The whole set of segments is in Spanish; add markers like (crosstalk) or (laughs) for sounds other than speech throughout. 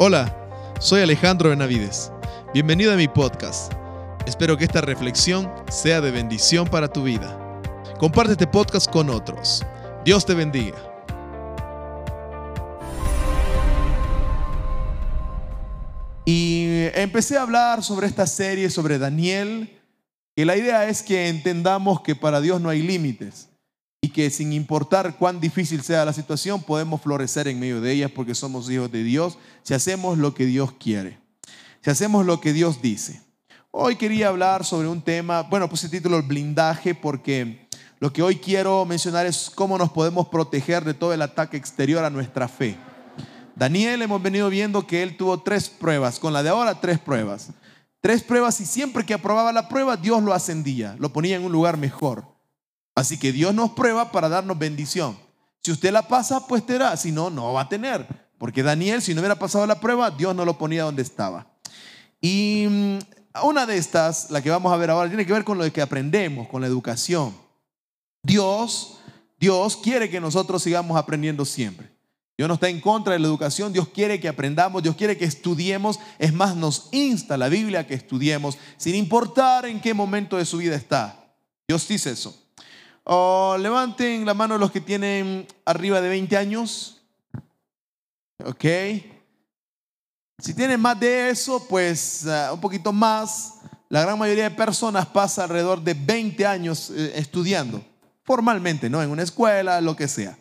Hola, soy Alejandro Benavides. Bienvenido a mi podcast. Espero que esta reflexión sea de bendición para tu vida. Comparte este podcast con otros. Dios te bendiga. Y empecé a hablar sobre esta serie, sobre Daniel, y la idea es que entendamos que para Dios no hay límites y que sin importar cuán difícil sea la situación, podemos florecer en medio de ellas porque somos hijos de Dios si hacemos lo que Dios quiere, si hacemos lo que Dios dice. Hoy quería hablar sobre un tema, bueno, puse el título el blindaje porque lo que hoy quiero mencionar es cómo nos podemos proteger de todo el ataque exterior a nuestra fe. Daniel hemos venido viendo que él tuvo tres pruebas, con la de ahora tres pruebas. Tres pruebas y siempre que aprobaba la prueba Dios lo ascendía, lo ponía en un lugar mejor. Así que Dios nos prueba para darnos bendición. Si usted la pasa, pues tendrá, si no, no va a tener. Porque Daniel, si no hubiera pasado la prueba, Dios no lo ponía donde estaba. Y mm, una de estas, la que vamos a ver ahora, tiene que ver con lo que aprendemos, con la educación. Dios, Dios quiere que nosotros sigamos aprendiendo siempre. Dios no está en contra de la educación, Dios quiere que aprendamos, Dios quiere que estudiemos, es más, nos insta la Biblia a que estudiemos, sin importar en qué momento de su vida está. Dios dice eso. Oh, levanten la mano los que tienen arriba de 20 años. Ok. Si tienen más de eso, pues uh, un poquito más. La gran mayoría de personas pasa alrededor de 20 años eh, estudiando, formalmente, ¿no? En una escuela, lo que sea.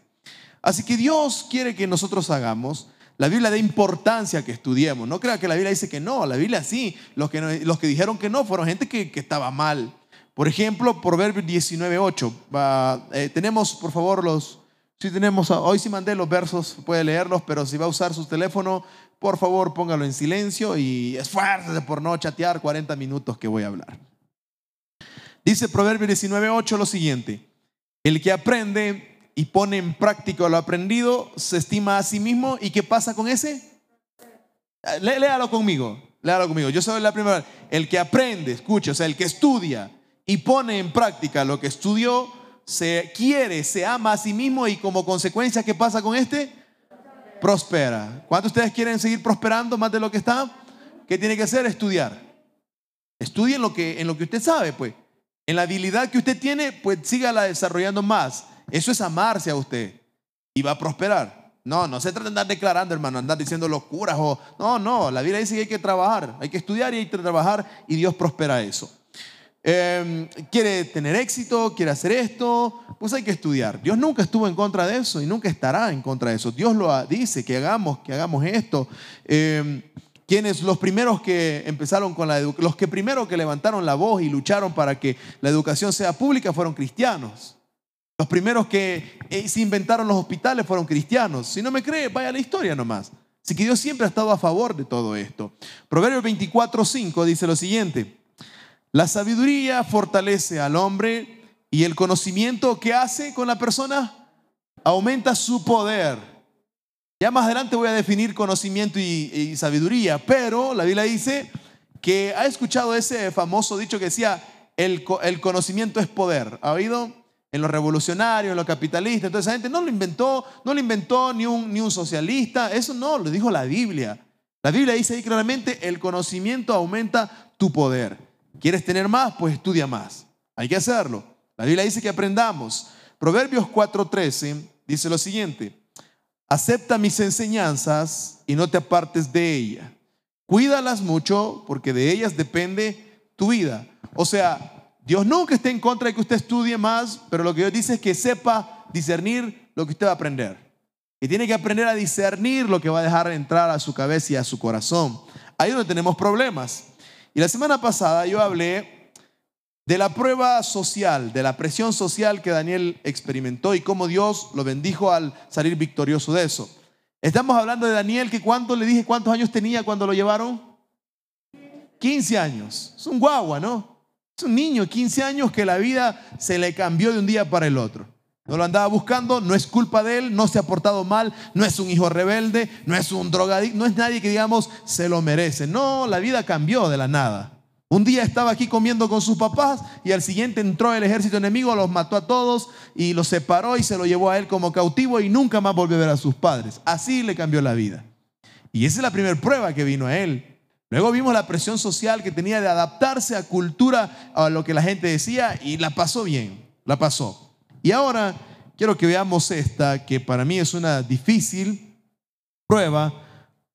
Así que Dios quiere que nosotros hagamos. La Biblia da importancia que estudiemos. No crea que la Biblia dice que no. La Biblia sí. Los que, los que dijeron que no fueron gente que, estaba mal. Por ejemplo, Proverbios 19.8. Eh, tenemos, por favor, los... Si tenemos, hoy sí mandé los versos, puede leerlos, pero si va a usar su teléfono, por favor póngalo en silencio y esfuércese por no chatear 40 minutos que voy a hablar. Dice Proverbios 19.8 lo siguiente. El que aprende y pone en práctica lo aprendido, se estima a sí mismo. ¿Y qué pasa con ese? léalo conmigo, léalo conmigo. Yo soy la primera. El que aprende, escucha, o sea, el que estudia y pone en práctica lo que estudió, se quiere, se ama a sí mismo y como consecuencia, ¿qué pasa con este? Prospera. ¿Cuántos de ustedes quieren seguir prosperando más de lo que está? ¿Qué tiene que hacer? Estudiar. Estudien lo que, en lo que usted sabe, pues. En la habilidad que usted tiene, pues sígala desarrollando más. Eso es amarse a usted y va a prosperar. No, no se trata de andar declarando, hermano, andar diciendo locuras o no, no, la Biblia dice que hay que trabajar, hay que estudiar y hay que trabajar y Dios prospera eso. Em, quiere tener éxito, quiere hacer esto, pues hay que estudiar. Dios nunca estuvo en contra de eso y nunca estará en contra de eso. Dios lo dice, que hagamos, que hagamos esto. Eh, quienes los primeros que empezaron con la los que primero que levantaron la voz y lucharon para que la educación sea pública fueron cristianos. Los primeros que eh, se inventaron los hospitales fueron cristianos. Si no me cree, vaya la historia nomás. Así que Dios siempre ha estado a favor de todo esto. Proverbios 24:5 dice lo siguiente: La sabiduría fortalece al hombre y el conocimiento que hace con la persona aumenta su poder. Ya más adelante voy a definir conocimiento y, sabiduría, pero la Biblia dice que ha escuchado ese famoso dicho que decía, el, conocimiento es poder. ¿Ha oído? en los revolucionarios, en los capitalistas. Entonces esa gente no lo inventó, no lo inventó ni un, ni un socialista, eso no, lo dijo la Biblia. La Biblia dice ahí claramente, el conocimiento aumenta tu poder. ¿Quieres tener más? Pues estudia más. Hay que hacerlo. La Biblia dice que aprendamos. Proverbios 4:13 dice lo siguiente, acepta mis enseñanzas y no te apartes de ellas. Cuídalas mucho porque de ellas depende tu vida. O sea, Dios nunca está en contra de que usted estudie más, pero lo que Dios dice es que sepa discernir lo que usted va a aprender. Y tiene que aprender a discernir lo que va a dejar entrar a su cabeza y a su corazón. Ahí es donde tenemos problemas. Y la semana pasada yo hablé de la prueba social, de la presión social que Daniel experimentó y cómo Dios lo bendijo al salir victorioso de eso. Estamos hablando de Daniel que cuánto le dije cuántos años tenía cuando lo llevaron? 15 años. Es un guagua, ¿no? Es un niño, 15 años, que la vida se le cambió de un día para el otro. No lo andaba buscando, no es culpa de él, no se ha portado mal, no es un hijo rebelde, no es un drogadicto, no es nadie que digamos se lo merece. No, la vida cambió de la nada. Un día estaba aquí comiendo con sus papás y al siguiente entró el ejército enemigo, los mató a todos y los separó y se lo llevó a él como cautivo y nunca más volvió a ver a sus padres. Así le cambió la vida. Y esa es la primera prueba que vino a él. Luego vimos la presión social que tenía de adaptarse a cultura, a lo que la gente decía, y la pasó bien, la pasó. Y ahora quiero que veamos esta, que para mí es una difícil prueba,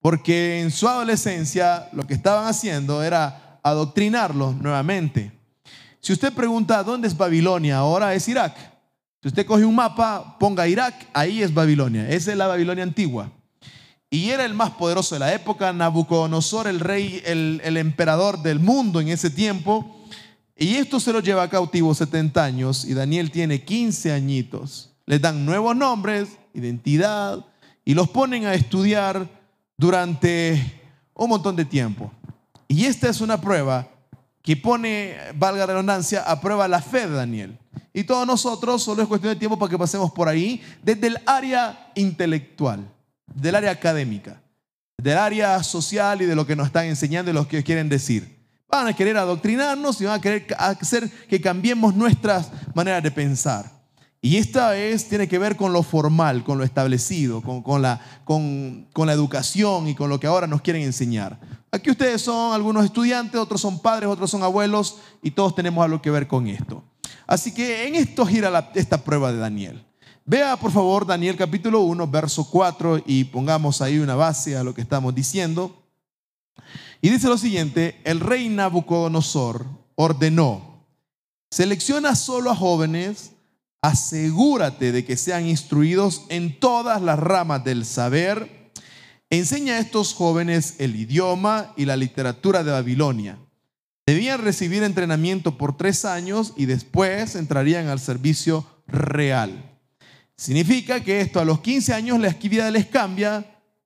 porque en su adolescencia lo que estaban haciendo era adoctrinarlos nuevamente. Si usted pregunta dónde es Babilonia, ahora es Irak. Si usted coge un mapa, ponga Irak, ahí es Babilonia. Esa es la Babilonia antigua. Y era el más poderoso de la época, Nabucodonosor, el rey, el, el emperador del mundo en ese tiempo. Y esto se lo lleva cautivo 70 años y Daniel tiene 15 añitos. Les dan nuevos nombres, identidad y los ponen a estudiar durante un montón de tiempo. Y esta es una prueba que pone, valga la redundancia, a prueba la fe de Daniel. Y todos nosotros, solo es cuestión de tiempo para que pasemos por ahí, desde el área intelectual del área académica, del área social y de lo que nos están enseñando y lo que quieren decir. Van a querer adoctrinarnos y van a querer hacer que cambiemos nuestras maneras de pensar. Y esta vez tiene que ver con lo formal, con lo establecido, con, la, con, con la educación y con lo que ahora nos quieren enseñar. Aquí ustedes son algunos estudiantes, otros son padres, otros son abuelos y todos tenemos algo que ver con esto. Así que en esto gira esta prueba de Daniel. Vea por favor Daniel capítulo 1, verso 4 y pongamos ahí una base a lo que estamos diciendo. Y dice lo siguiente, el rey Nabucodonosor ordenó, selecciona solo a jóvenes, asegúrate de que sean instruidos en todas las ramas del saber, enseña a estos jóvenes el idioma y la literatura de Babilonia. Debían recibir entrenamiento por tres años y después entrarían al servicio real. Significa que esto a los 15 años la vida les cambia,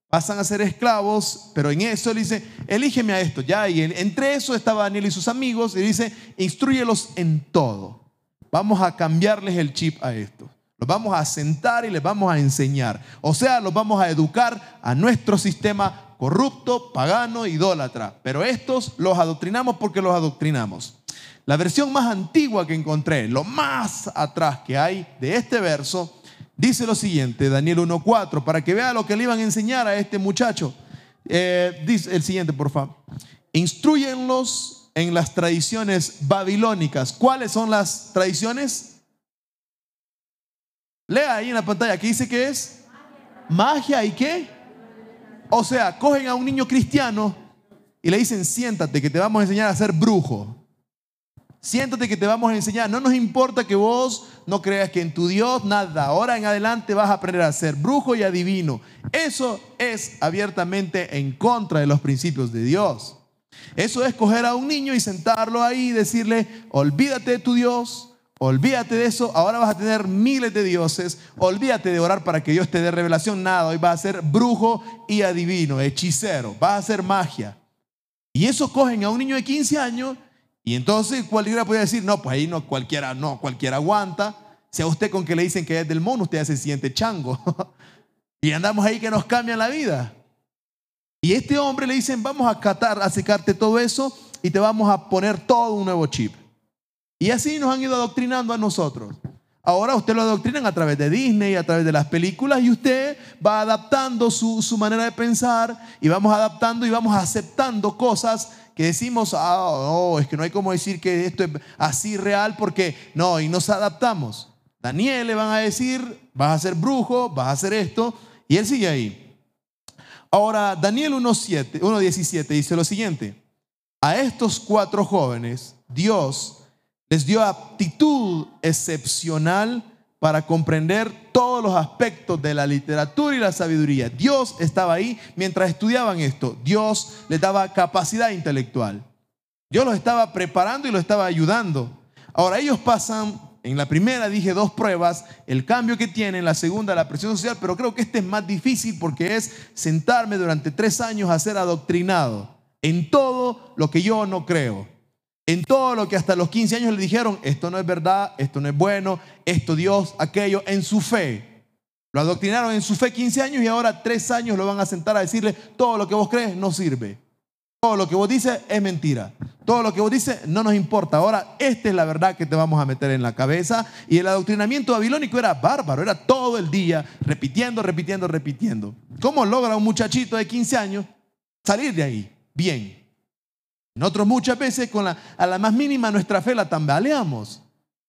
pasan a ser esclavos, pero en eso le dice, elígeme a esto. Ya, y entre eso estaba Daniel y sus amigos, y dice, instruyelos en todo. Vamos a cambiarles el chip a esto. Los vamos a sentar y les vamos a enseñar. O sea, los vamos a educar a nuestro sistema corrupto, pagano, idólatra. Pero estos los adoctrinamos porque los adoctrinamos. La versión más antigua que encontré, lo más atrás que hay de este verso, Dice lo siguiente, Daniel 1.4, para que vea lo que le iban a enseñar a este muchacho. Eh, dice el siguiente, por favor. Instruyenlos en las tradiciones babilónicas. ¿Cuáles son las tradiciones? Lea ahí en la pantalla, ¿qué dice que es? Magia y qué? O sea, cogen a un niño cristiano y le dicen, siéntate que te vamos a enseñar a ser brujo. Siéntate que te vamos a enseñar. No nos importa que vos no creas que en tu Dios nada. Ahora en adelante vas a aprender a ser brujo y adivino. Eso es abiertamente en contra de los principios de Dios. Eso es coger a un niño y sentarlo ahí y decirle, olvídate de tu Dios, olvídate de eso, ahora vas a tener miles de dioses, olvídate de orar para que Dios te dé revelación, nada, hoy vas a ser brujo y adivino, hechicero, vas a hacer magia. Y eso cogen a un niño de 15 años y entonces cualquiera puede decir, no, pues ahí no cualquiera, no, cualquiera aguanta. Si a usted con que le dicen que es del mono, usted hace se siente chango. (laughs) y andamos ahí que nos cambian la vida. Y este hombre le dicen, vamos a catar, a secarte todo eso y te vamos a poner todo un nuevo chip. Y así nos han ido adoctrinando a nosotros. Ahora usted lo adoctrinan a través de Disney, a través de las películas y usted va adaptando su, su manera de pensar y vamos adaptando y vamos aceptando cosas que decimos, ah, no, es que no hay como decir que esto es así real porque no, y nos adaptamos. Daniel le van a decir, vas a ser brujo, vas a hacer esto, y él sigue ahí. Ahora, Daniel 1.17 dice lo siguiente, a estos cuatro jóvenes Dios les dio aptitud excepcional para comprender todos los aspectos de la literatura y la sabiduría. Dios estaba ahí mientras estudiaban esto. Dios les daba capacidad intelectual. Dios los estaba preparando y los estaba ayudando. Ahora ellos pasan, en la primera dije dos pruebas, el cambio que tienen, la segunda la presión social, pero creo que este es más difícil porque es sentarme durante tres años a ser adoctrinado en todo lo que yo no creo en todo lo que hasta los 15 años le dijeron, esto no es verdad, esto no es bueno, esto Dios, aquello, en su fe. Lo adoctrinaron en su fe 15 años y ahora tres años lo van a sentar a decirle, todo lo que vos crees no sirve. Todo lo que vos dices es mentira. Todo lo que vos dices no nos importa. Ahora, esta es la verdad que te vamos a meter en la cabeza. Y el adoctrinamiento babilónico era bárbaro, era todo el día repitiendo, repitiendo, repitiendo. ¿Cómo logra un muchachito de 15 años salir de ahí? Bien. Nosotros muchas veces con la, a la más mínima nuestra fe la tambaleamos.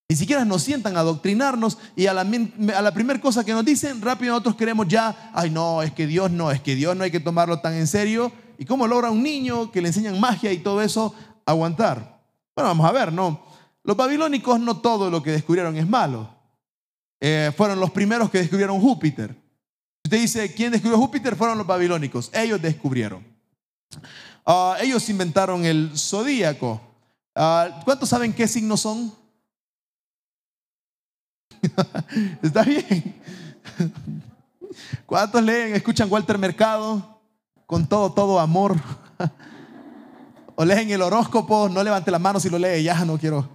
Ni siquiera nos sientan a adoctrinarnos y a la, a la primera cosa que nos dicen, rápido nosotros queremos ya, ay no, es que Dios no, es que Dios no hay que tomarlo tan en serio. ¿Y cómo logra un niño que le enseñan magia y todo eso aguantar? Bueno, vamos a ver, ¿no? Los babilónicos no todo lo que descubrieron es malo. Eh, fueron los primeros que descubrieron Júpiter. Usted dice, ¿quién descubrió Júpiter? Fueron los babilónicos. Ellos descubrieron. Ah, ellos inventaron el zodíaco. Ah, ¿Cuántos saben qué signos son? (laughs) Está bien. ¿Cuántos leen, escuchan Walter Mercado con todo, todo amor? (laughs) O leen el horóscopo, no levante la mano si lo lee, ya no quiero.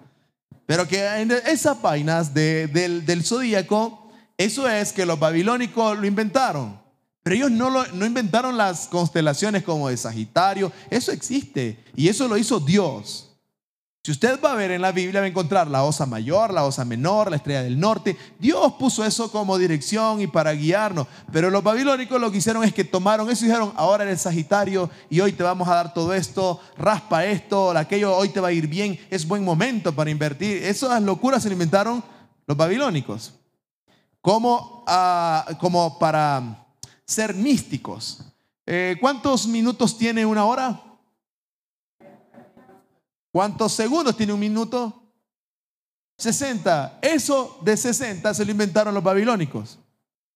Pero que en esas vainas del, del zodíaco, eso es que los babilónicos lo inventaron. Pero ellos no, no inventaron las constelaciones como de Sagitario, eso existe y eso lo hizo Dios. Si usted va a ver en la Biblia, va a encontrar la osa mayor, la osa menor, la estrella del norte. Dios puso eso como dirección y para guiarnos. Pero los babilónicos lo que hicieron es que tomaron eso y dijeron, ahora eres Sagitario y hoy te vamos a dar todo esto, raspa esto, aquello, hoy te va a ir bien, es buen momento para invertir. Esas locuras se inventaron los babilónicos. Como, ah, como para ser místicos. Eh, ¿Cuántos minutos tiene una hora? ¿Cuántos segundos tiene un minuto? 60. Eso de 60 se lo inventaron los babilónicos.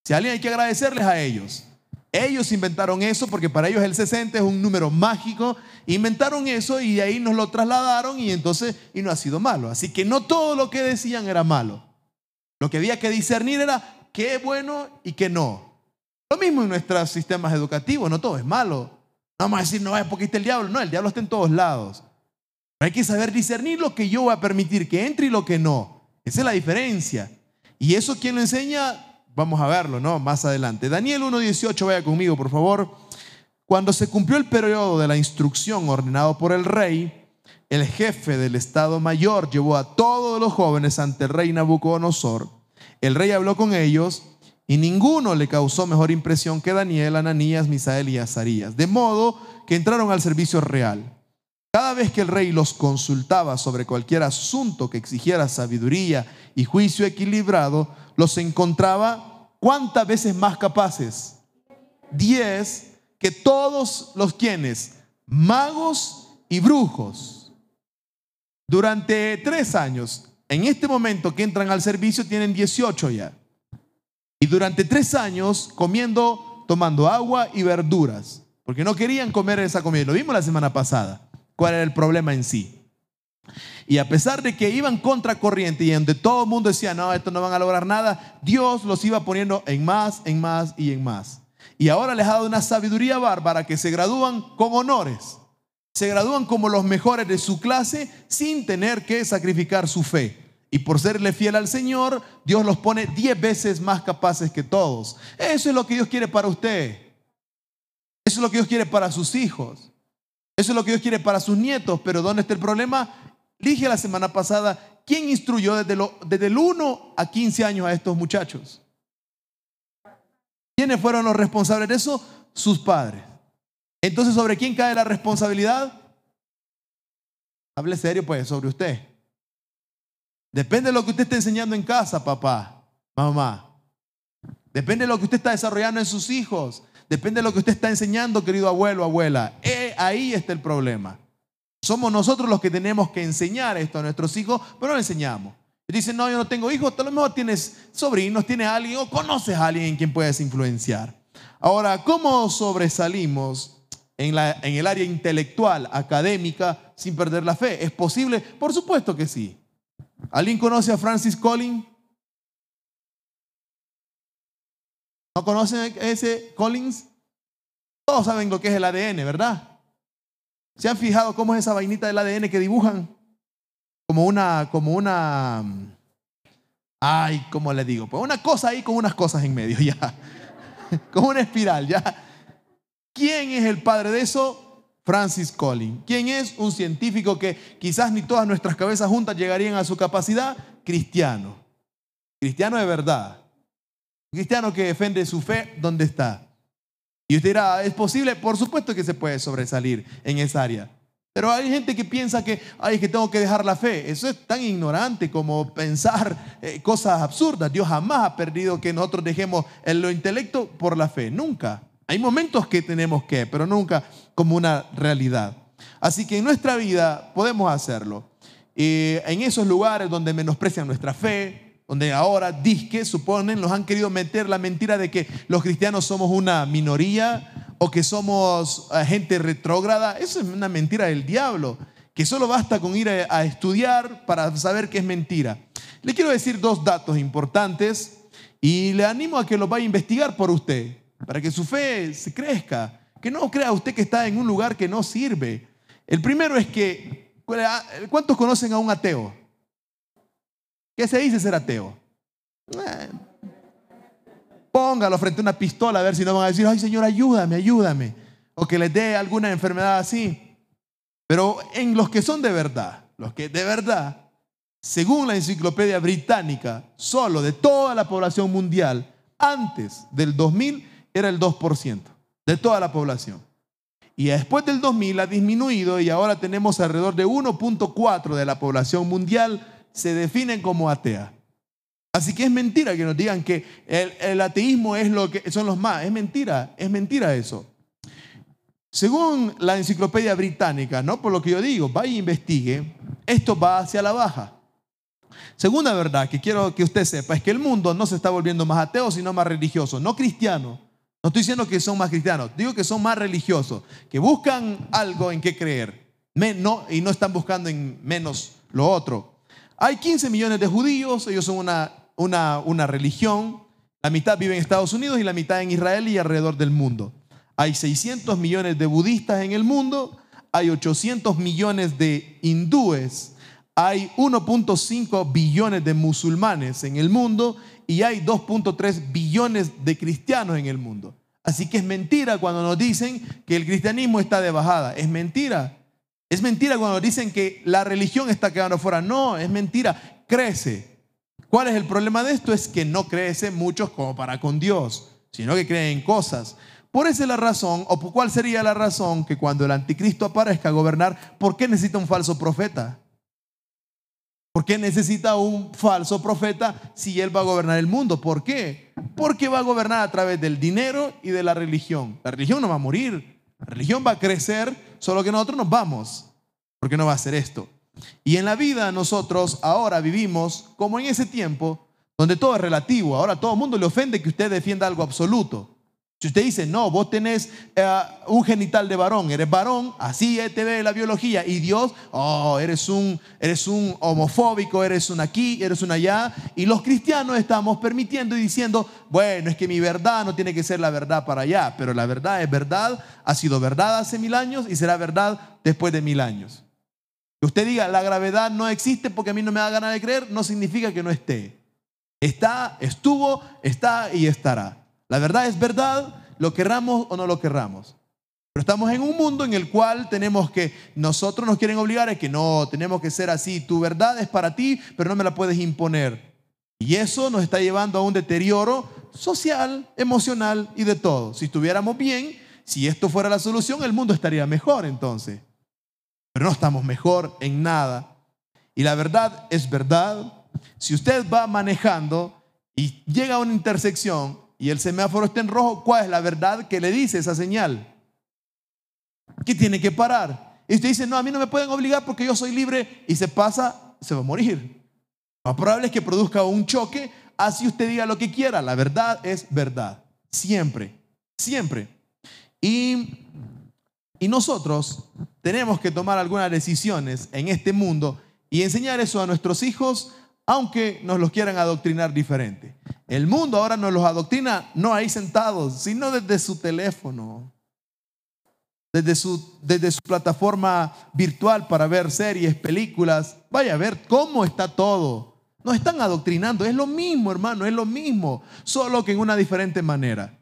Si alguien hay que agradecerles a ellos. Ellos inventaron eso porque para ellos el 60 es un número mágico. Inventaron eso y de ahí nos lo trasladaron y entonces y no ha sido malo. Así que no todo lo que decían era malo. Lo que había que discernir era qué bueno y qué no. Lo mismo en nuestros sistemas educativos, no todo es malo. vamos a decir, no es porque está el diablo. No, el diablo está en todos lados. Hay que saber discernir lo que yo voy a permitir que entre y lo que no. Esa es la diferencia. Y eso quien lo enseña, vamos a verlo, ¿no? Más adelante. Daniel 1.18, vaya conmigo, por favor. Cuando se cumplió el periodo de la instrucción ordenado por el rey, el jefe del Estado Mayor llevó a todos los jóvenes ante el rey Nabucodonosor. El rey habló con ellos y ninguno le causó mejor impresión que Daniel, Ananías, Misael y Azarías. De modo que entraron al servicio real. Cada vez que el rey los consultaba sobre cualquier asunto que exigiera sabiduría y juicio equilibrado, los encontraba cuántas veces más capaces. Diez que todos los quienes, magos y brujos. Durante tres años, en este momento que entran al servicio, tienen 18 ya. Y durante tres años comiendo, tomando agua y verduras, porque no querían comer esa comida. Lo vimos la semana pasada cuál era el problema en sí. Y a pesar de que iban contra corriente y donde todo el mundo decía, no, esto no van a lograr nada, Dios los iba poniendo en más, en más y en más. Y ahora les ha dado una sabiduría bárbara que se gradúan con honores. Se gradúan como los mejores de su clase sin tener que sacrificar su fe. Y por serle fiel al Señor, Dios los pone diez veces más capaces que todos. Eso es lo que Dios quiere para usted. Eso es lo que Dios quiere para sus hijos. Eso es lo que Dios quiere para sus nietos, pero ¿dónde está el problema? Dije la semana pasada, ¿quién instruyó desde, lo, desde el 1 a 15 años a estos muchachos? ¿Quiénes fueron los responsables de eso? Sus padres. Entonces, ¿sobre quién cae la responsabilidad? Hable serio, pues, sobre usted. Depende de lo que usted esté enseñando en casa, papá, mamá. Depende de lo que usted está desarrollando en sus hijos. Depende de lo que usted está enseñando, querido abuelo, abuela. Eh, ahí está el problema. Somos nosotros los que tenemos que enseñar esto a nuestros hijos, pero no lo enseñamos. Dicen, no, yo no tengo hijos, a lo mejor tienes sobrinos, tienes alguien o conoces a alguien en quien puedes influenciar. Ahora, ¿cómo sobresalimos en, la, en el área intelectual, académica, sin perder la fe? ¿Es posible? Por supuesto que sí. ¿Alguien conoce a Francis Collins? ¿No conocen ese Collins? Todos saben lo que es el ADN, ¿verdad? ¿Se han fijado cómo es esa vainita del ADN que dibujan? Como una, como una, ay, ¿cómo le digo? Pues una cosa ahí con unas cosas en medio, (laughs) ya. Como una espiral, ya. ¿Quién es el padre de eso? Francis Collins. ¿Quién es? Un científico que quizás ni todas nuestras cabezas juntas llegarían a su capacidad. Cristiano. Cristiano de verdad. Cristiano que defiende su fe, ¿dónde está? Y usted dirá, ¿es posible? Por supuesto que se puede sobresalir en esa área. Pero hay gente que piensa que, ay, que tengo que dejar la fe. Eso es tan ignorante como pensar eh, cosas absurdas. Dios jamás ha perdido que nosotros dejemos el lo intelecto por la fe. Nunca. Hay momentos que tenemos que, pero nunca como una realidad. Así que en nuestra vida podemos hacerlo. en esos lugares donde menosprecian nuestra fe, donde ahora disque suponen, nos han querido meter la mentira de que los cristianos somos una minoría o que somos eh, gente retrógrada, eso es una mentira del diablo, que solo basta con ir a, a estudiar para saber que es mentira. Le quiero decir dos datos importantes y le animo a que los vaya a investigar por usted para que su fe se crezca. Que no crea usted que está en un lugar que no sirve. El primero es que, ¿cuántos conocen a un ateo? ¿Qué se dice ser ateo? Eh, póngalo frente a una pistola a ver si no van a decir, ay Señor, ayúdame, ayúdame. O que les dé alguna enfermedad así. Pero en los que son de verdad, los que de verdad, según la enciclopedia británica, solo de toda la población mundial, antes del 2000, era el 2% de toda la población. Y después del 2000 ha disminuido y ahora tenemos alrededor de 1.4 de la población mundial se definen como atea. Así que es mentira que nos digan que el, ateísmo es lo que son los más. Es mentira, es mentira eso. Según la enciclopedia británica, no por lo que yo digo, vaya e investigue, esto va hacia la baja. Segunda verdad que quiero que usted sepa es que el mundo no se está volviendo más ateo, sino más religioso, no cristiano. No estoy diciendo que son más cristianos, digo que son más religiosos, que buscan algo en qué creer y no están buscando en menos lo otro. Hay 15 millones de judíos, ellos son una, una, una religión, la mitad vive en Estados Unidos y la mitad en Israel y alrededor del mundo. Hay 600 millones de budistas en el mundo, hay 800 millones de hindúes, hay 1.5 billones de musulmanes en el mundo y hay 2.3 billones de cristianos en el mundo. Así que es mentira cuando nos dicen que el cristianismo está de bajada. Es mentira. Es mentira cuando dicen que la religión está quedando fuera. No, es mentira. Crece. ¿Cuál es el problema de esto? Es que no crece muchos como para con Dios, sino que creen en cosas. Por esa es la razón, o cuál sería la razón que cuando el anticristo aparezca a gobernar, ¿por qué necesita un falso profeta? ¿Por qué necesita un falso profeta si él va a gobernar el mundo? ¿Por qué? Porque va a gobernar a través del dinero y de la religión. La religión no va a morir. La religión va a crecer, solo que nosotros nos vamos. ¿Por qué no va a hacer esto? Y en la vida nosotros ahora vivimos como en ese tiempo donde todo es relativo. Ahora todo el mundo le ofende que usted defienda algo absoluto. Si usted dice, no, vos tenés eh, un genital de varón, eres varón, así te ve la biología, y Dios, oh, eres un, eres un homofóbico, eres un aquí, eres un allá, y los cristianos estamos permitiendo y diciendo, bueno, es que mi verdad no tiene que ser la verdad para allá, pero la verdad es verdad, ha sido verdad hace mil años y será verdad después de mil años. Que usted diga, la gravedad no existe porque a mí no me da ganas de creer, no significa que no esté. Está, estuvo, está y estará. La verdad es verdad, lo querramos o no lo querramos. Pero estamos en un mundo en el cual tenemos que, nosotros nos quieren obligar a que no, tenemos que ser así. Tu verdad es para ti, pero no me la puedes imponer. Y eso nos está llevando a un deterioro social, emocional y de todo. Si estuviéramos bien, si esto fuera la solución, el mundo estaría mejor entonces. Pero no estamos mejor en nada. Y la verdad es verdad. Si usted va manejando y llega a una intersección y el semáforo está en rojo, ¿cuál es la verdad que le dice esa señal? Que tiene que parar. Y usted dice, no, a mí no me pueden obligar porque yo soy libre y se pasa, se va a morir. Lo más probable es que produzca un choque, así usted diga lo que quiera. La verdad es verdad. Siempre, siempre. Y, y nosotros tenemos que tomar algunas decisiones en este mundo y enseñar eso a nuestros hijos, aunque nos los quieran adoctrinar diferente. El mundo ahora nos los adoctrina no ahí sentados, sino desde su teléfono, desde su, desde su plataforma virtual para ver series, películas. Vaya a ver cómo está todo. Nos están adoctrinando, es lo mismo, hermano, es lo mismo, solo que en una diferente manera.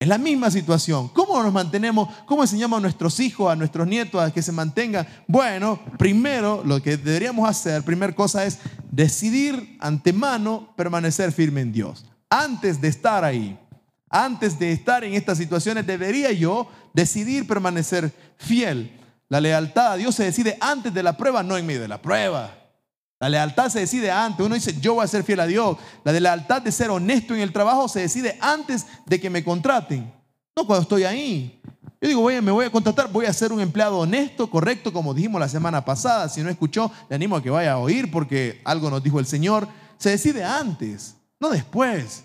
Es la misma situación. ¿Cómo nos mantenemos? ¿Cómo enseñamos a nuestros hijos, a nuestros nietos a que se mantengan? Bueno, primero lo que deberíamos hacer, primera cosa es decidir antemano permanecer firme en Dios. Antes de estar ahí, antes de estar en estas situaciones, debería yo decidir permanecer fiel. La lealtad a Dios se decide antes de la prueba, no en medio de la prueba. La lealtad se decide antes. Uno dice, yo voy a ser fiel a Dios. La lealtad de ser honesto en el trabajo se decide antes de que me contraten. No cuando estoy ahí. Yo digo, oye, me voy a contratar, voy a ser un empleado honesto, correcto, como dijimos la semana pasada. Si no escuchó, le animo a que vaya a oír porque algo nos dijo el Señor. Se decide antes, no después.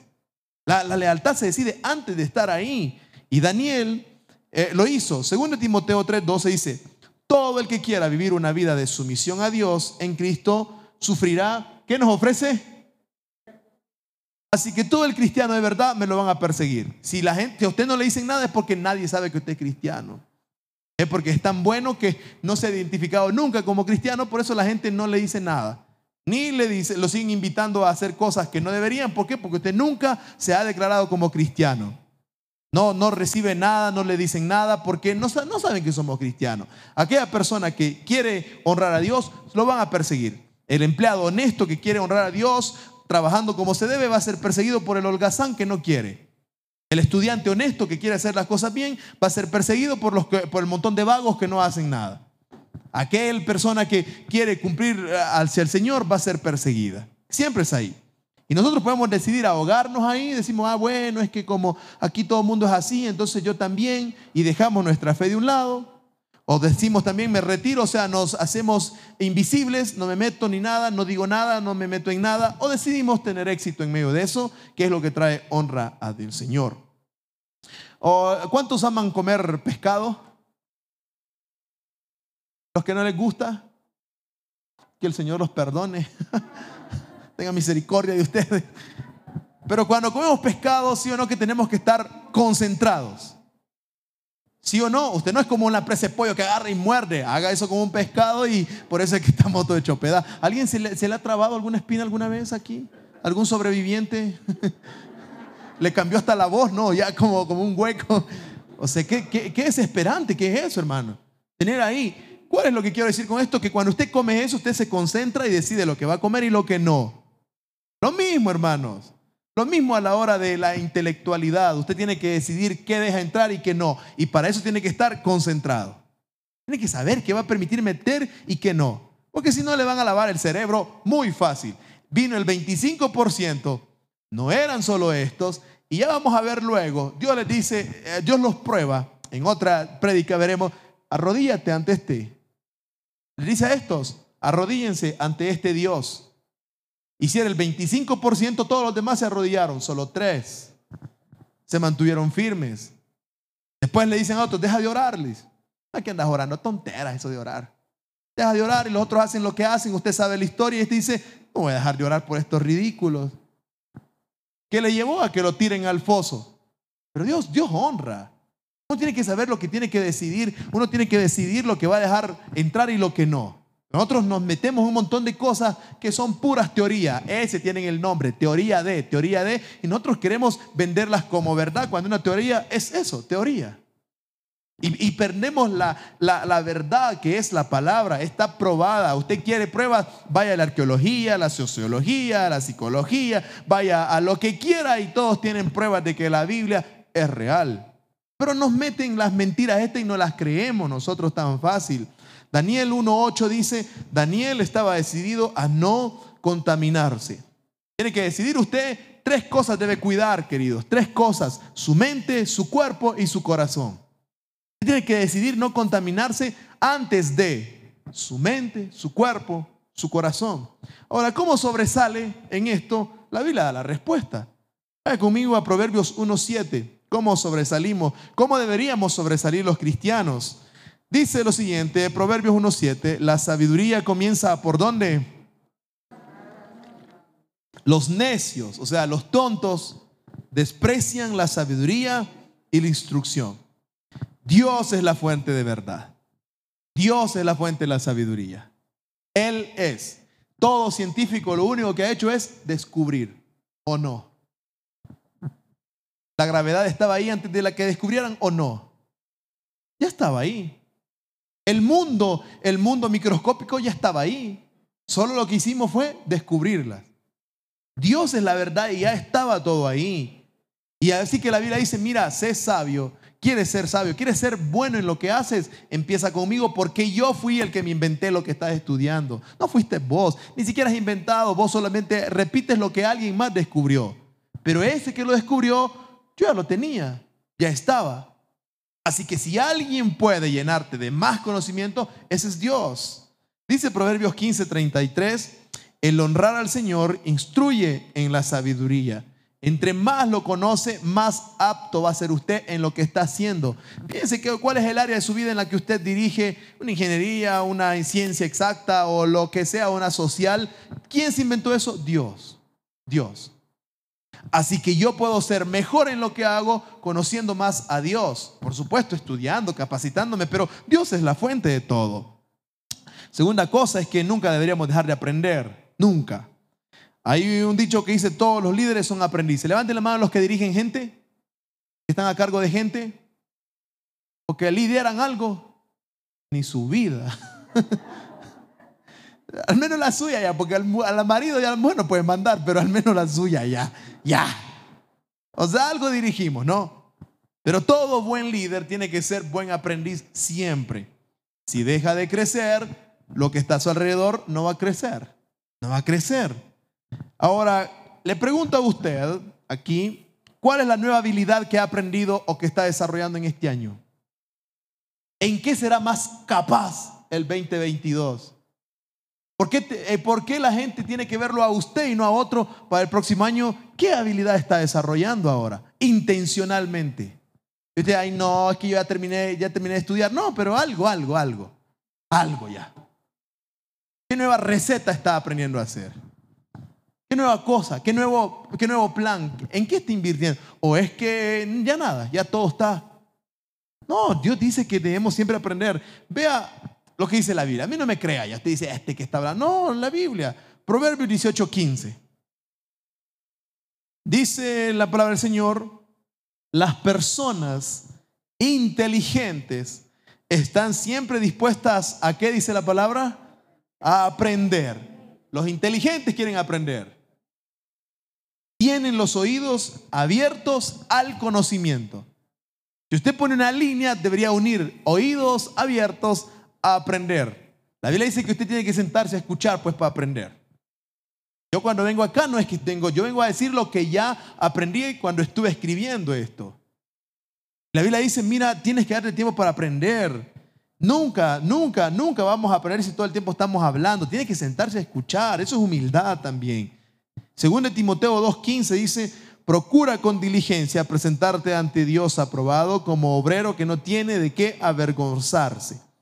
La, lealtad se decide antes de estar ahí. Y Daniel eh, lo hizo. Segundo Timoteo 3:12 dice, todo el que quiera vivir una vida de sumisión a Dios en Cristo sufrirá. ¿Qué nos ofrece? Así que todo el cristiano de verdad me lo van a perseguir. Si la gente, a usted no le dicen nada es porque nadie sabe que usted es cristiano. Es porque es tan bueno que no se ha identificado nunca como cristiano, por eso la gente no le dice nada. Ni le dice, lo siguen invitando a hacer cosas que no deberían. ¿Por qué? Porque usted nunca se ha declarado como cristiano. No, no recibe nada, no le dicen nada, porque no, no saben que somos cristianos. Aquella persona que quiere honrar a Dios, lo van a perseguir. El empleado honesto que quiere honrar a Dios, trabajando como se debe, va a ser perseguido por el holgazán que no quiere. El estudiante honesto que quiere hacer las cosas bien, va a ser perseguido por, el montón de vagos que no hacen nada. Aquel persona que quiere cumplir eh, hacia el Señor va a ser perseguida. Siempre es ahí. Y nosotros podemos decidir ahogarnos ahí, decimos, ah, bueno, es que como aquí todo el mundo es así, entonces yo también, y dejamos nuestra fe de un lado. O decimos también, me retiro, o sea, nos hacemos invisibles, no me meto ni nada, no digo nada, no me meto en nada. O decidimos tener éxito en medio de eso, que es lo que trae honra al Señor. ¿O ¿Cuántos aman comer pescado? Los que no les gusta, que el Señor los perdone. (laughs) Tenga misericordia de ustedes. Pero cuando comemos pescado, sí o no, que tenemos que estar concentrados. ¿Sí o no? Usted no es como una presa de pollo que agarra y muerde. Haga eso como un pescado y por eso es que estamos todos hechos pedazos. ¿Alguien se le, ha trabado alguna espina alguna vez aquí? ¿Algún sobreviviente? (laughs) le cambió hasta la voz, ¿no? Ya como, como un hueco. O sea, ¿qué, qué, qué desesperante que es eso, hermano. Tener ahí. ¿Cuál es lo que quiero decir con esto? Que cuando usted come eso, usted se concentra y decide lo que va a comer y lo que no. Lo mismo, hermanos. Lo mismo a la hora de la intelectualidad. Usted tiene que decidir qué deja entrar y qué no. Y para eso tiene que estar concentrado. Tiene que saber qué va a permitir meter y qué no. Porque si no le van a lavar el cerebro muy fácil. Vino el 25%, no eran solo estos. Y ya vamos a ver luego, Dios les dice, eh, Dios los prueba. En otra prédica veremos, arrodíllate ante este. Le dice a estos, arrodíllense ante este Dios. Hiciera el 25%, todos los demás se arrodillaron, solo tres se mantuvieron firmes. Después le dicen a otros, deja de orarles. ¿A qué andas orando? Tonteras eso de orar. Deja de orar y los otros hacen lo que hacen. Usted sabe la historia y este dice, no voy a dejar de orar por estos ridículos. ¿Qué le llevó a que lo tiren al foso? Pero Dios, Dios honra. Uno tiene que saber lo que tiene que decidir. Uno tiene que decidir lo que va a dejar entrar y lo que no. Nosotros nos metemos un montón de cosas que son puras teorías. Ese tienen el nombre, teoría de, teoría de. Y nosotros queremos venderlas como verdad cuando una teoría es eso, teoría. Y, perdemos la, la, verdad que es la palabra, está probada. Usted quiere pruebas, vaya a la arqueología, a la sociología, a la psicología, vaya a lo que quiera y todos tienen pruebas de que la Biblia es real. Pero nos meten las mentiras estas y no las creemos nosotros tan fácil. Daniel 1.8 dice, Daniel estaba decidido a no contaminarse. Tiene que decidir usted, tres cosas debe cuidar, queridos, tres cosas, su mente, su cuerpo y su corazón. Tiene que decidir no contaminarse antes de su mente, su cuerpo, su corazón. Ahora, ¿cómo sobresale en esto? La Biblia da la respuesta. Vaya conmigo a Proverbios 1.7. ¿Cómo sobresalimos? ¿Cómo deberíamos sobresalir los cristianos? Dice lo siguiente, Proverbios 1.7, la sabiduría comienza por dónde? Los necios, o sea, los tontos, desprecian la sabiduría y la instrucción. Dios es la fuente de verdad. Dios es la fuente de la sabiduría. Él es. Todo científico lo único que ha hecho es descubrir o no. La gravedad estaba ahí antes de la que descubrieran o no. Ya estaba ahí. El mundo, el mundo microscópico ya estaba ahí. Solo lo que hicimos fue descubrirlas. Dios es la verdad y ya estaba todo ahí. Y así que la Biblia dice, mira, sé sabio, quieres ser sabio, quieres ser bueno en lo que haces, empieza conmigo porque yo fui el que me inventé lo que estás estudiando. No fuiste vos, ni siquiera has inventado, vos solamente repites lo que alguien más descubrió. Pero ese que lo descubrió, yo ya lo tenía, ya estaba. Así que si alguien puede llenarte de más conocimiento, ese es Dios. Dice Proverbios 15:33, el honrar al Señor instruye en la sabiduría. Entre más lo conoce, más apto va a ser usted en lo que está haciendo. Fíjense que, cuál es el área de su vida en la que usted dirige, una ingeniería, una ciencia exacta o lo que sea, una social. ¿Quién se inventó eso? Dios. Dios. Así que yo puedo ser mejor en lo que hago conociendo más a Dios. Por supuesto, estudiando, capacitándome, pero Dios es la fuente de todo. Segunda cosa es que nunca deberíamos dejar de aprender. Nunca. Hay un dicho que dice, todos los líderes son aprendices. Levanten la mano los que dirigen gente, que están a cargo de gente, o que lideran algo, ni su vida. (laughs) al menos la suya ya, porque al, al marido ya bueno pueden mandar, pero al menos la suya ya, ya. O sea, algo dirigimos, ¿no? Pero todo buen líder tiene que ser buen aprendiz siempre. Si deja de crecer, lo que está a su alrededor no va a crecer, no va a crecer. Ahora, le pregunto a usted aquí, ¿cuál es la nueva habilidad que ha aprendido o que está desarrollando en este año? ¿En qué será más capaz el 2022? ¿Por qué, eh, ¿Por qué, la gente tiene que verlo a usted y no a otro para el próximo año? ¿Qué habilidad está desarrollando ahora? Intencionalmente. Usted, ay, no, es que yo ya terminé, ya terminé de estudiar. No, pero algo, algo, algo. Algo ya. ¿Qué nueva receta está aprendiendo a hacer? ¿Qué nueva cosa? ¿Qué nuevo, qué nuevo plan? ¿En qué está invirtiendo? ¿O es que ya nada, ya todo está? No, Dios dice que debemos siempre aprender. Vea lo que dice la Biblia. A mí no me crea, ya usted dice, este que está hablando. No, la Biblia. Proverbios 18, 15. Dice la palabra del Señor, las personas inteligentes están siempre dispuestas a qué dice la palabra? A aprender. Los inteligentes quieren aprender. Tienen los oídos abiertos al conocimiento. Si usted pone una línea, debería unir oídos abiertos a aprender. La Biblia dice que usted tiene que sentarse a escuchar, pues, para aprender. Yo cuando vengo acá no es que tengo, yo vengo a decir lo que ya aprendí cuando estuve escribiendo esto. La Biblia dice, mira, tienes que darte tiempo para aprender. Nunca, nunca, nunca vamos a aprender si todo el tiempo estamos hablando. Tienes que sentarse a escuchar. Eso es humildad también. Según de Timoteo 2.15 dice, procura con diligencia presentarte ante Dios aprobado como obrero que no tiene de qué avergonzarse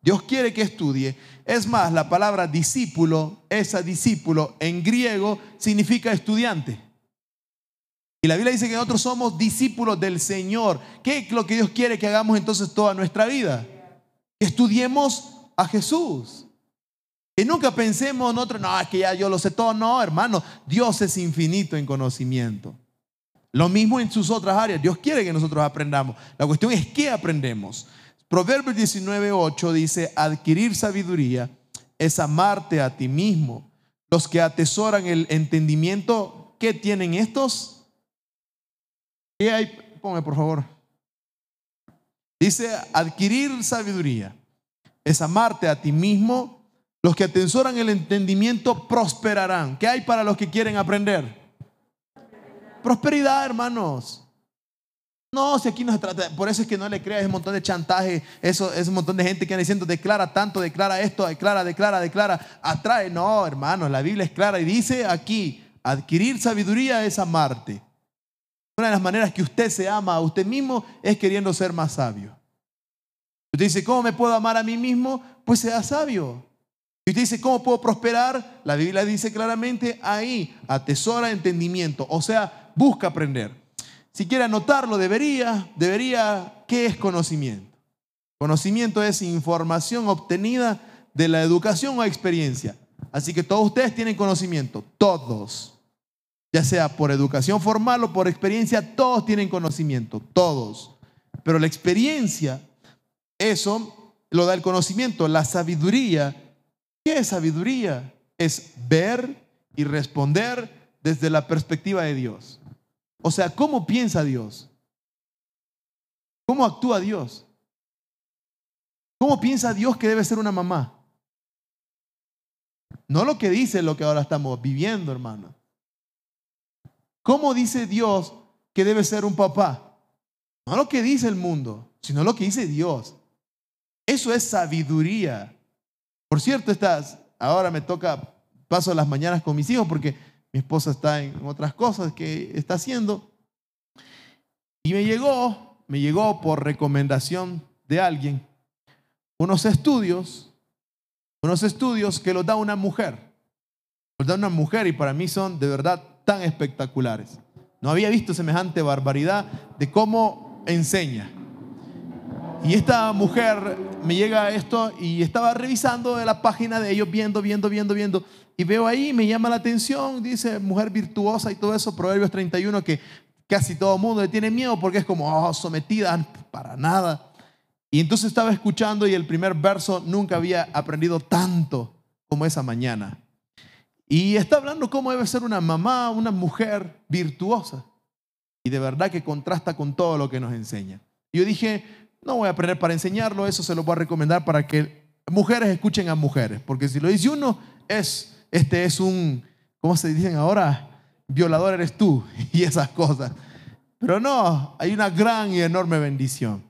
Dios quiere que estudie. Es más, la palabra discípulo, esa discípulo en griego significa estudiante. Y la Biblia dice que nosotros somos discípulos del Señor. ¿Qué es lo que Dios quiere que hagamos entonces toda nuestra vida? Que estudiemos a Jesús. Que nunca pensemos nosotros, no, es que ya yo lo sé todo. No, hermano, Dios es infinito en conocimiento. Lo mismo en sus otras áreas. Dios quiere que nosotros aprendamos. La cuestión es qué aprendemos. Proverbios 19:8 dice, adquirir sabiduría es amarte a ti mismo. Los que atesoran el entendimiento, ¿qué tienen estos? ¿Qué hay? Ponme por favor. Dice, adquirir sabiduría es amarte a ti mismo. Los que atesoran el entendimiento prosperarán. ¿Qué hay para los que quieren aprender? Prosperidad, hermanos. No, si aquí no se trata, por eso es que no le creas, ese montón de chantaje, eso es un montón de gente que anda diciendo declara tanto, declara esto, declara, declara, declara, atrae. No, hermano, la Biblia es clara y dice aquí, adquirir sabiduría es amarte. Una de las maneras que usted se ama a usted mismo es queriendo ser más sabio. Usted dice, ¿cómo me puedo amar a mí mismo? Pues sea sabio. Y usted dice, ¿cómo puedo prosperar? La Biblia dice claramente ahí, atesora entendimiento, o sea, busca aprender. Si quiere anotarlo, debería, debería, ¿qué es conocimiento? Conocimiento es información obtenida de la educación o experiencia. Así que todos ustedes tienen conocimiento, todos. ya sea por educación formal o por experiencia, todos tienen conocimiento, todos. Pero la experiencia, eso lo da el conocimiento, la sabiduría. ¿Qué es sabiduría? Es ver y responder desde la perspectiva de Dios. O sea, ¿cómo piensa Dios? ¿Cómo actúa Dios? ¿Cómo piensa Dios que debe ser una mamá? No lo que dice lo que ahora estamos viviendo, hermano. ¿Cómo dice Dios que debe ser un papá? No lo que dice el mundo, sino lo que dice Dios. Eso es sabiduría. Por cierto, estás, ahora me toca, paso las mañanas con mis hijos porque mi esposa está en otras cosas que está haciendo. Y me llegó, me llegó por recomendación de alguien, unos estudios, unos estudios que los da una mujer. Los da una mujer y para mí son de verdad tan espectaculares. No había visto semejante barbaridad de cómo enseña. Y esta mujer me llega esto y estaba revisando de la página de ellos, viendo, viendo, viendo, viendo. Y veo ahí, me llama la atención, dice mujer virtuosa y todo eso, Proverbios 31, que casi todo el mundo le tiene miedo porque es como oh, sometida, para nada. Y entonces estaba escuchando y el primer verso nunca había aprendido tanto como esa mañana. Y está hablando cómo debe ser una mamá, una mujer virtuosa. Y de verdad que contrasta con todo lo que nos enseña. yo dije, no voy a aprender para enseñarlo, eso se lo voy a recomendar para que mujeres escuchen a mujeres. Porque si lo dice uno, es, este es un, ¿cómo se dicen ahora? Violador eres tú (laughs) y esas cosas. Pero no, hay una gran y enorme bendición.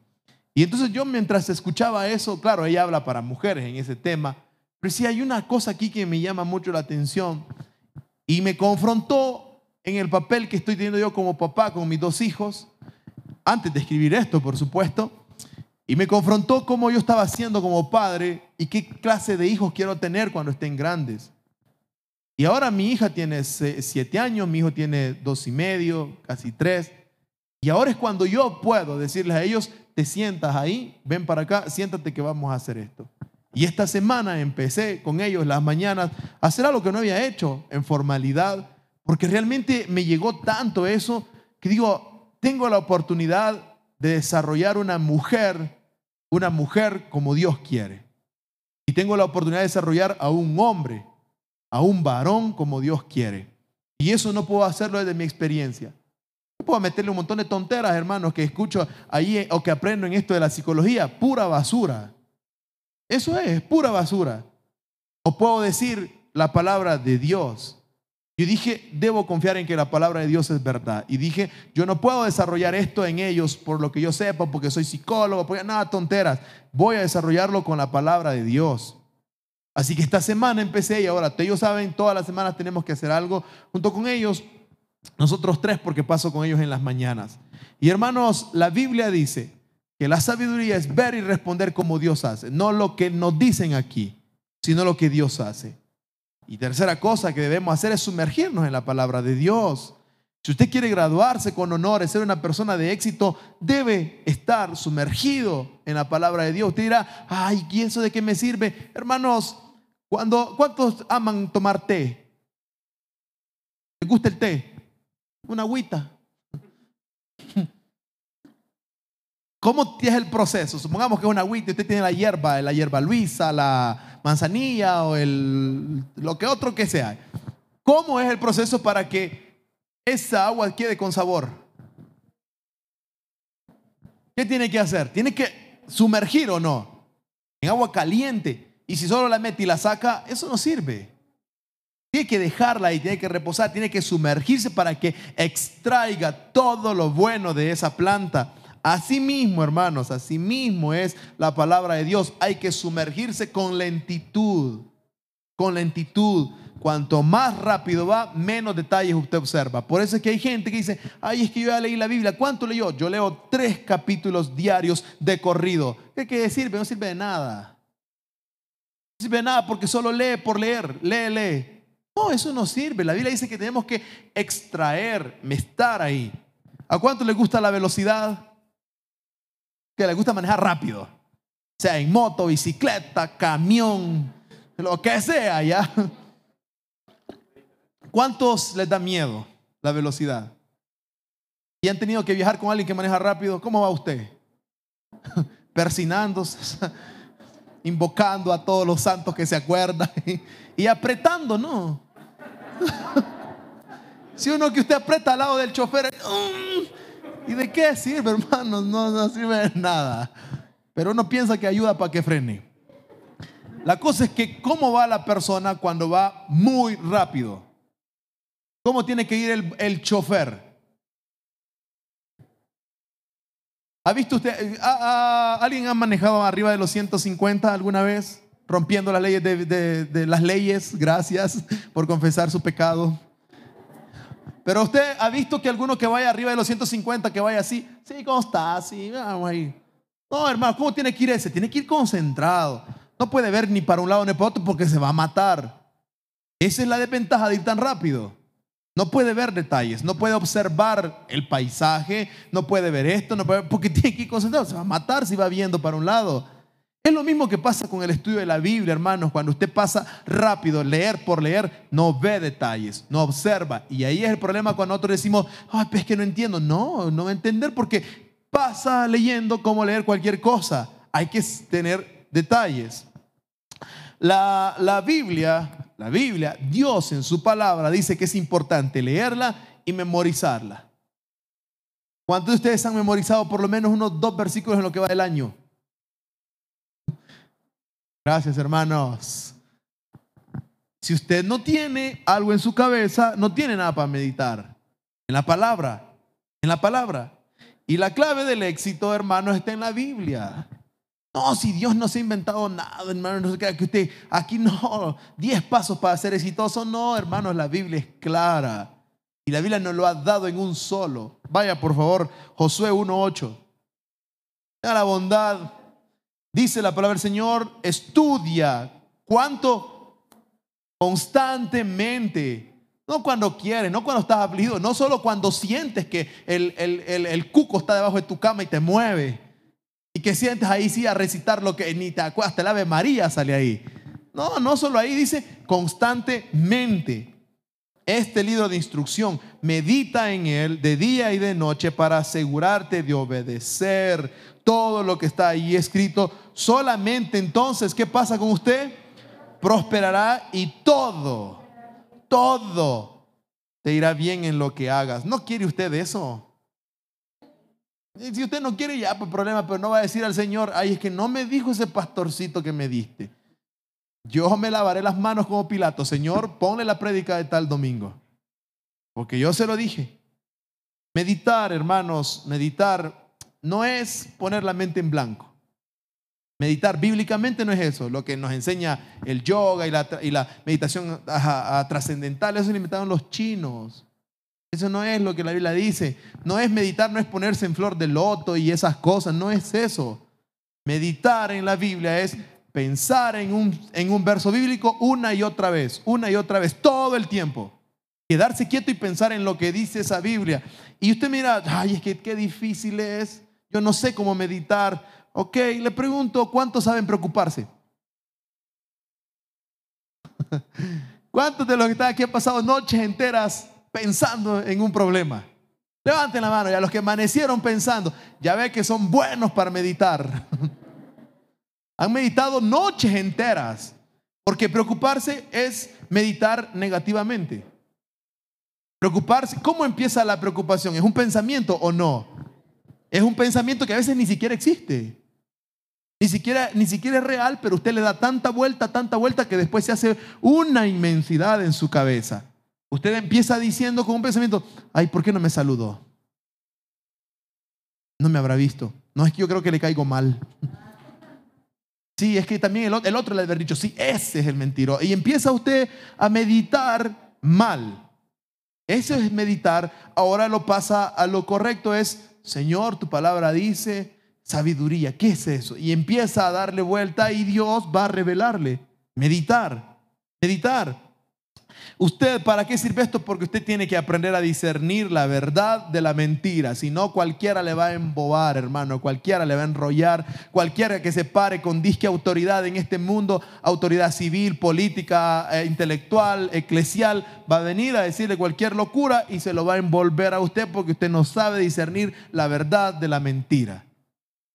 Y entonces yo mientras escuchaba eso, claro, ella habla para mujeres en ese tema, pero sí hay una cosa aquí que me llama mucho la atención y me confrontó en el papel que estoy teniendo yo como papá con mis dos hijos, antes de escribir esto, por supuesto, y me confrontó cómo yo estaba haciendo como padre y qué clase de hijos quiero tener cuando estén grandes. Y ahora mi hija tiene siete años, mi hijo tiene dos y medio, casi tres. Y ahora es cuando yo puedo decirles a ellos, te sientas ahí, ven para acá, siéntate que vamos a hacer esto. Y esta semana empecé con ellos las mañanas a hacer algo que no había hecho en formalidad, porque realmente me llegó tanto eso que digo, tengo la oportunidad de desarrollar una mujer, una mujer como Dios quiere. Y tengo la oportunidad de desarrollar a un hombre, a un varón como Dios quiere. Y eso no puedo hacerlo desde mi experiencia. No puedo meterle un montón de tonteras, hermanos, que escucho ahí o que aprendo en esto de la psicología, pura basura. Eso es, pura basura. O puedo decir la palabra de Dios. Yo dije, debo confiar en que la palabra de Dios es verdad. Y dije, yo no puedo desarrollar esto en ellos por lo que yo sepa, porque soy psicólogo, porque nada, tonteras. Voy a desarrollarlo con la palabra de Dios. Así que esta semana empecé y ahora ellos saben, todas las semanas tenemos que hacer algo junto con ellos. Nosotros tres, porque paso con ellos en las mañanas. Y hermanos, la Biblia dice que la sabiduría es ver y responder como Dios hace, no lo que nos dicen aquí, sino lo que Dios hace. Y tercera cosa que debemos hacer es sumergirnos en la palabra de Dios. Si usted quiere graduarse con honores, ser una persona de éxito, debe estar sumergido en la palabra de Dios. Usted dirá, ay, ¿y eso de qué me sirve? Hermanos, cuando, ¿cuántos aman tomar té? ¿Les gusta el té? Una agüita. (laughs) ¿Cómo es el proceso? Supongamos que es una agüita y usted tiene la hierba, la hierba luisa, la manzanilla o el, lo que otro que sea. ¿Cómo es el proceso para que esa agua quede con sabor? ¿Qué tiene que hacer? Tiene que sumergir o no en agua caliente. Y si solo la mete y la saca, eso no sirve. Tiene que dejarla y tiene que reposar, tiene que sumergirse para que extraiga todo lo bueno de esa planta. Asimismo, hermanos, asimismo es la palabra de Dios. Hay que sumergirse con lentitud, con lentitud. Cuanto más rápido va, menos detalles usted observa. Por eso es que hay gente que dice, ay, es que yo ya leí la Biblia. ¿Cuánto leyó? Yo leo tres capítulos diarios de corrido. ¿Qué, qué sirve? No sirve de nada. No sirve nada porque solo lee por leer. Lee, lee. No, eso no sirve. La Biblia dice que tenemos que extraer, estar ahí. ¿A cuánto le gusta la velocidad? que le gusta manejar rápido. Sea en moto, bicicleta, camión, lo que sea, ¿ya? ¿Cuántos les da miedo? la velocidad. Y han tenido que viajar con alguien que maneja rápido. ¿Cómo va usted? (laughs) Persinándose, invocando a todos los santos que se acuerdan (laughs) y, apretando, ¿no? (laughs) si uno que usted aprieta al lado del chofer, mm, ¿y de qué sirve, hermano? No, no sirve de nada. Pero uno piensa que ayuda para que frene. La cosa es que cómo va la persona cuando va muy rápido. ¿Cómo tiene que ir el, el chofer? ¿Ha visto usted, alguien ha manejado arriba de los 150 alguna vez? Rompiendo las leyes de, las leyes, gracias por confesar su pecado. Pero usted ha visto que alguno que vaya arriba de los 150, que vaya así, sí, ¿cómo está? Sí, vamos ahí. No, hermano, ¿cómo tiene que ir ese? Tiene que ir concentrado. No puede ver ni para un lado ni para otro porque se va a matar. Esa es la desventaja de ir tan rápido. No puede ver detalles, no puede observar el paisaje, no puede ver esto, porque (laughs) tiene que ir concentrado, se va a matar si va viendo para un lado. Es lo mismo que pasa con el estudio de la Biblia, hermanos. Cuando usted pasa rápido, leer por leer, no ve detalles, no observa. Y ahí es el problema cuando nosotros decimos, ay, pues es que no entiendo. No, no va a entender porque pasa leyendo como leer cualquier cosa. Hay que tener detalles. La, la Biblia la Biblia, Dios en su palabra dice que es importante leerla y memorizarla. ¿Cuántos de ustedes han memorizado por lo menos unos dos versículos en lo que va del año? Gracias, hermanos. Si usted no tiene algo en su cabeza, no tiene nada para meditar. En la palabra, en la palabra. Y la clave del éxito, hermanos, está en la Biblia. No, si Dios no se ha inventado nada, hermano, no se crea que usted, aquí no, 10 pasos para ser exitoso. No, hermanos, la Biblia es clara. Y la Biblia nos lo ha dado en un solo. Vaya, por favor, Josué 1.8. Mira la bondad. Dice la palabra del Señor, estudia. ¿Cuánto? Constantemente. No cuando quieres, no cuando estás afligido, no solo cuando sientes que el, el cuco está debajo de tu cama y te mueve y que sientes ahí sí a recitar lo que ni te acuerdas, hasta el Ave María sale ahí. No, no solo ahí, dice constantemente. Este libro de instrucción, medita en él de día y de noche para asegurarte de obedecer todo lo que está ahí escrito. Solamente entonces, ¿qué pasa con usted? Prosperará y todo, todo te irá bien en lo que hagas. ¿No quiere usted eso? Si usted no quiere, ya, pues problema, pero no va a decir al Señor, ay, es que no me dijo ese pastorcito que me diste. Yo me lavaré las manos como Pilato. Señor, ponle la prédica de tal domingo. Porque yo se lo dije. Meditar, hermanos, meditar no es poner la mente en blanco. Meditar bíblicamente no es eso. Lo que nos enseña el yoga y la, y la meditación trascendental, eso lo inventaron los chinos. Eso no es lo que la Biblia dice. No es meditar, no es ponerse en flor de loto y esas cosas, no es eso. Meditar en la Biblia es pensar en un, en un verso bíblico una y otra vez, una y otra vez, todo el tiempo. Quedarse quieto y pensar en lo que dice esa Biblia. Y usted mira, ay, es que qué difícil es. Yo no sé cómo meditar. Ok, le pregunto, ¿cuántos saben preocuparse? (laughs) ¿Cuántos de los que están aquí han pasado noches enteras pensando en un problema. Levanten la mano y a los que amanecieron pensando, ya ve que son buenos para meditar. (laughs) Han meditado noches enteras, porque preocuparse es meditar negativamente. Preocuparse, ¿cómo empieza la preocupación? ¿Es un pensamiento o no? Es un pensamiento que a veces ni siquiera existe. Ni siquiera, ni siquiera es real, pero usted le da tanta vuelta, tanta vuelta que después se hace una inmensidad en su cabeza. Usted empieza diciendo con un pensamiento, ay, ¿por qué no me saludó? No me habrá visto. No es que yo creo que le caigo mal. (laughs) Sí, es que también el, otro le haber dicho, sí, ese es el mentiroso. Y empieza usted a meditar mal. Eso es meditar. Ahora lo pasa a lo correcto, es, Señor, tu palabra dice sabiduría. ¿Qué es eso? Y empieza a darle vuelta y Dios va a revelarle. Meditar, meditar. ¿Usted para qué sirve esto? Porque usted tiene que aprender a discernir la verdad de la mentira. Si no, cualquiera le va a embobar, hermano. Cualquiera le va a enrollar. Cualquiera que se pare con disque autoridad en este mundo, autoridad civil, política, eh, intelectual, eclesial, va a venir a decirle cualquier locura y se lo va a envolver a usted porque usted no sabe discernir la verdad de la mentira.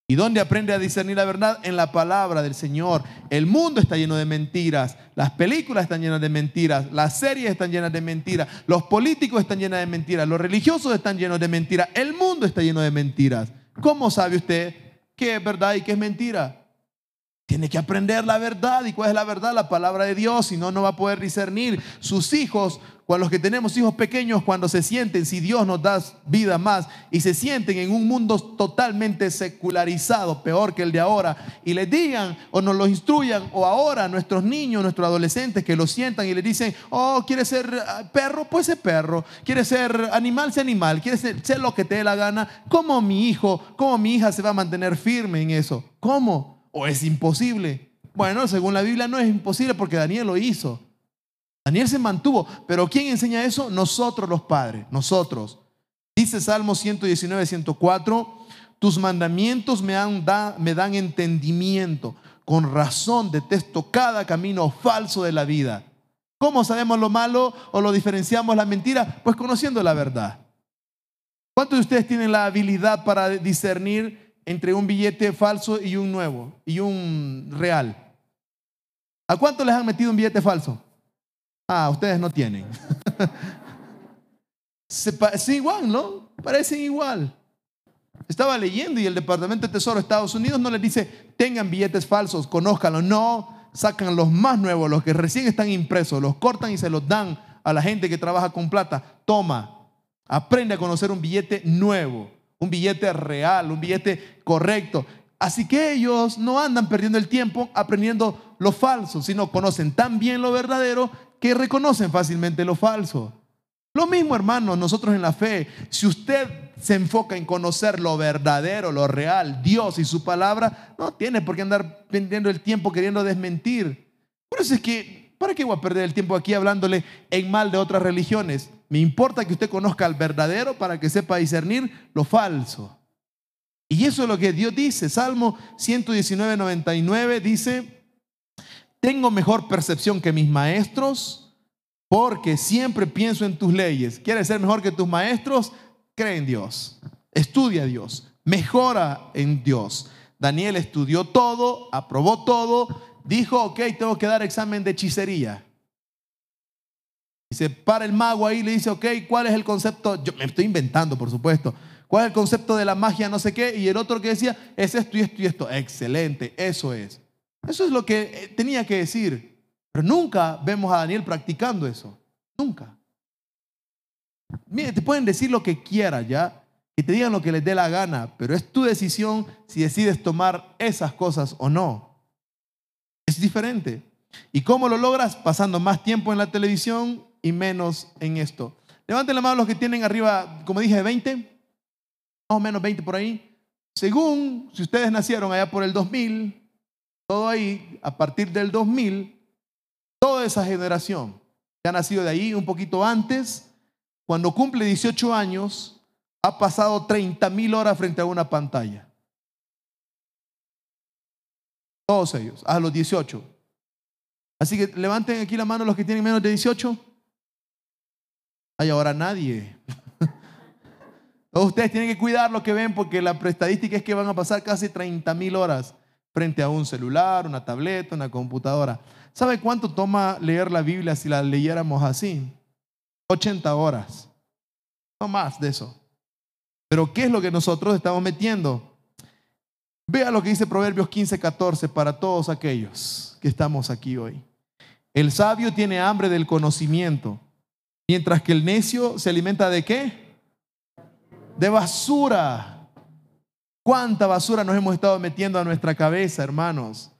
¿Y dónde aprende a discernir la verdad? En la palabra del Señor. El mundo está lleno de mentiras, las películas están llenas de mentiras, las series están llenas de mentiras, los políticos están llenos de mentiras, los religiosos están llenos de mentiras, el mundo está lleno de mentiras. ¿Cómo sabe usted qué es verdad y qué es mentira? Tiene que aprender la verdad. ¿Y cuál es la verdad? La palabra de Dios. Si no, no va a poder discernir. Sus hijos, cuando los que tenemos hijos pequeños, cuando se sienten, si Dios nos da vida más, y se sienten en un mundo totalmente secularizado, peor que el de ahora, y les digan o nos lo instruyan, o ahora nuestros niños, nuestros adolescentes que lo sientan y les dicen, oh, ¿quieres ser ah, perro? Pues es perro. ¿Quieres ser animal? Sé animal. ¿Quieres ser, ser lo que te dé la gana? ¿Cómo mi hijo, cómo mi hija se va a mantener firme en eso? ¿Cómo? ¿O es imposible? Bueno, según la Biblia no es imposible porque Daniel lo hizo. Daniel se mantuvo, pero ¿quién enseña eso? Nosotros los padres, nosotros. Dice Salmo 119, 104, tus mandamientos me, me dan entendimiento. Con razón detesto cada camino falso de la vida. ¿Cómo sabemos lo malo o lo diferenciamos la mentira? Pues conociendo la verdad. ¿Cuántos de ustedes tienen la habilidad para discernir entre un billete falso y un nuevo, y un real. ¿A cuánto les han metido un billete falso? Ah, ustedes no tienen. (laughs) Se parecen igual, ¿no? Parecen igual. Estaba leyendo y el Departamento de Tesoro de Estados Unidos no les dice, tengan billetes falsos, conózcanlos. No, sacan los más nuevos, los que recién están impresos, los cortan y se los dan a la gente que trabaja con plata. Toma, aprende a conocer un billete nuevo un billete real, un billete correcto. Así que ellos no andan perdiendo el tiempo aprendiendo lo falso, sino conocen tan bien lo verdadero que reconocen fácilmente lo falso. Lo mismo, hermanos, nosotros en la fe, si usted se enfoca en conocer lo verdadero, lo real, Dios y su palabra, no tiene por qué andar perdiendo el tiempo queriendo desmentir. Por eso es que, ¿para qué voy a perder el tiempo aquí hablándole en mal de otras religiones? Me importa que usted conozca al verdadero para que sepa discernir lo falso. Y eso es lo que Dios dice. Salmo 119, 99 dice, tengo mejor percepción que mis maestros porque siempre pienso en tus leyes. ¿Quieres ser mejor que tus maestros? Cree en Dios. Estudia a Dios. Mejora en Dios. Daniel estudió todo, aprobó todo, dijo, ok, tengo que dar examen de hechicería. Y se para el mago ahí y le dice, ok, ¿cuál es el concepto? Yo me estoy inventando, por supuesto. ¿Cuál es el concepto de la magia, no sé qué? Y el otro que decía, es esto y esto y esto. Excelente, eso es. Eso es lo que eh, tenía que decir. Pero nunca vemos a Daniel practicando eso. Nunca. Mire, te pueden decir lo que quieras, ¿ya? Y te digan lo que les dé la gana, pero es tu decisión si decides tomar esas cosas o no. Es diferente. ¿Y cómo lo logras? Pasando más tiempo en la televisión y menos en esto. Levanten la mano los que tienen arriba, como dije, 20, más o menos 20 por ahí. Según, si ustedes nacieron allá por el 2000, todo ahí, a partir del 2000, toda esa generación que ha nacido de ahí un poquito antes, cuando cumple 18 años, ha pasado 30 mil horas frente a una pantalla. Todos ellos, a los 18. Así que levanten aquí la mano los que tienen menos de 18. Hay ahora nadie. (laughs) ustedes tienen que cuidar lo que ven porque la estadística es que van a pasar casi 30 mil horas frente a un celular, una tableta, una computadora. ¿Sabe cuánto toma leer la Biblia si la leyéramos así? 80 horas. No más de eso. Pero ¿qué es lo que nosotros estamos metiendo? Vea lo que dice Proverbios 15, 14 para todos aquellos que estamos aquí hoy. El sabio tiene hambre del conocimiento Mientras que el necio se alimenta de qué? De basura. ¿Cuánta basura nos hemos estado metiendo a nuestra cabeza, hermanos?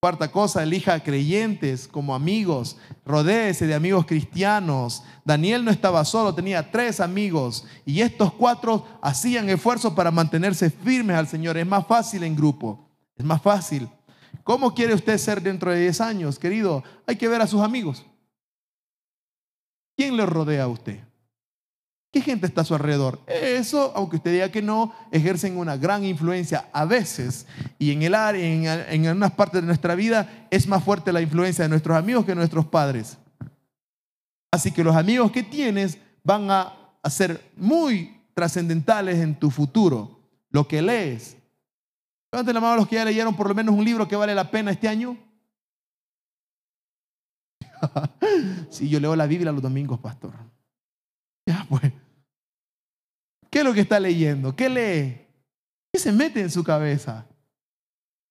Cuarta cosa, elija creyentes como amigos, rodéese de amigos cristianos. Daniel no estaba solo, tenía tres amigos y estos cuatro hacían esfuerzos para mantenerse firmes al Señor. Es más fácil en grupo, es más fácil. ¿Cómo quiere usted ser dentro de 10 años, querido? Hay que ver a sus amigos. ¿quién le rodea a usted? ¿Qué gente está a su alrededor? Eso, aunque usted diga que no, ejercen una gran influencia a veces y en el área, en, en algunas partes de nuestra vida es más fuerte la influencia de nuestros amigos que de nuestros padres. Así que los amigos que tienes van a, ser muy trascendentales en tu futuro. Lo que lees. Levanten la mano a los que ya leyeron por lo menos un libro que vale la pena este año. (laughs) sí, yo leo la Biblia los domingos, pastor. Ya, pues. ¿Qué es lo que está leyendo? ¿Qué lee? ¿Qué se mete en su cabeza?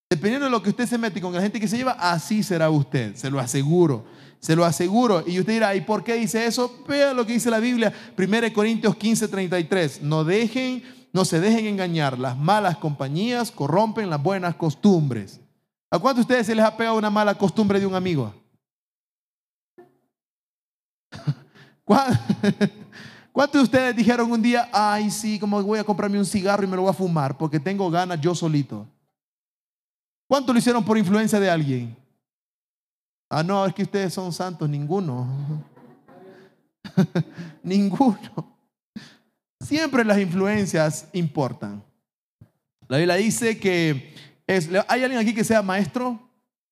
Dependiendo de lo que usted se mete con la gente que se lleva, así será usted, se lo aseguro, se lo aseguro. Y usted dirá, ¿y por qué dice eso? Vea lo que dice la Biblia, 1 Corintios 15, 33. No dejen, no se dejen engañar, las malas compañías corrompen las buenas costumbres. ¿A cuántos de ustedes se les ha pegado una mala costumbre de un amigo? (laughs) ¿Cuántos (laughs) de ustedes dijeron un día, ay, sí, como voy a comprarme un cigarro y me lo voy a fumar porque tengo ganas yo solito? ¿Cuántos lo hicieron por influencia de alguien? Ah, no, es que ustedes son santos, ninguno. (laughs) ninguno. Siempre las influencias importan. La Biblia dice que es, hay alguien aquí que sea maestro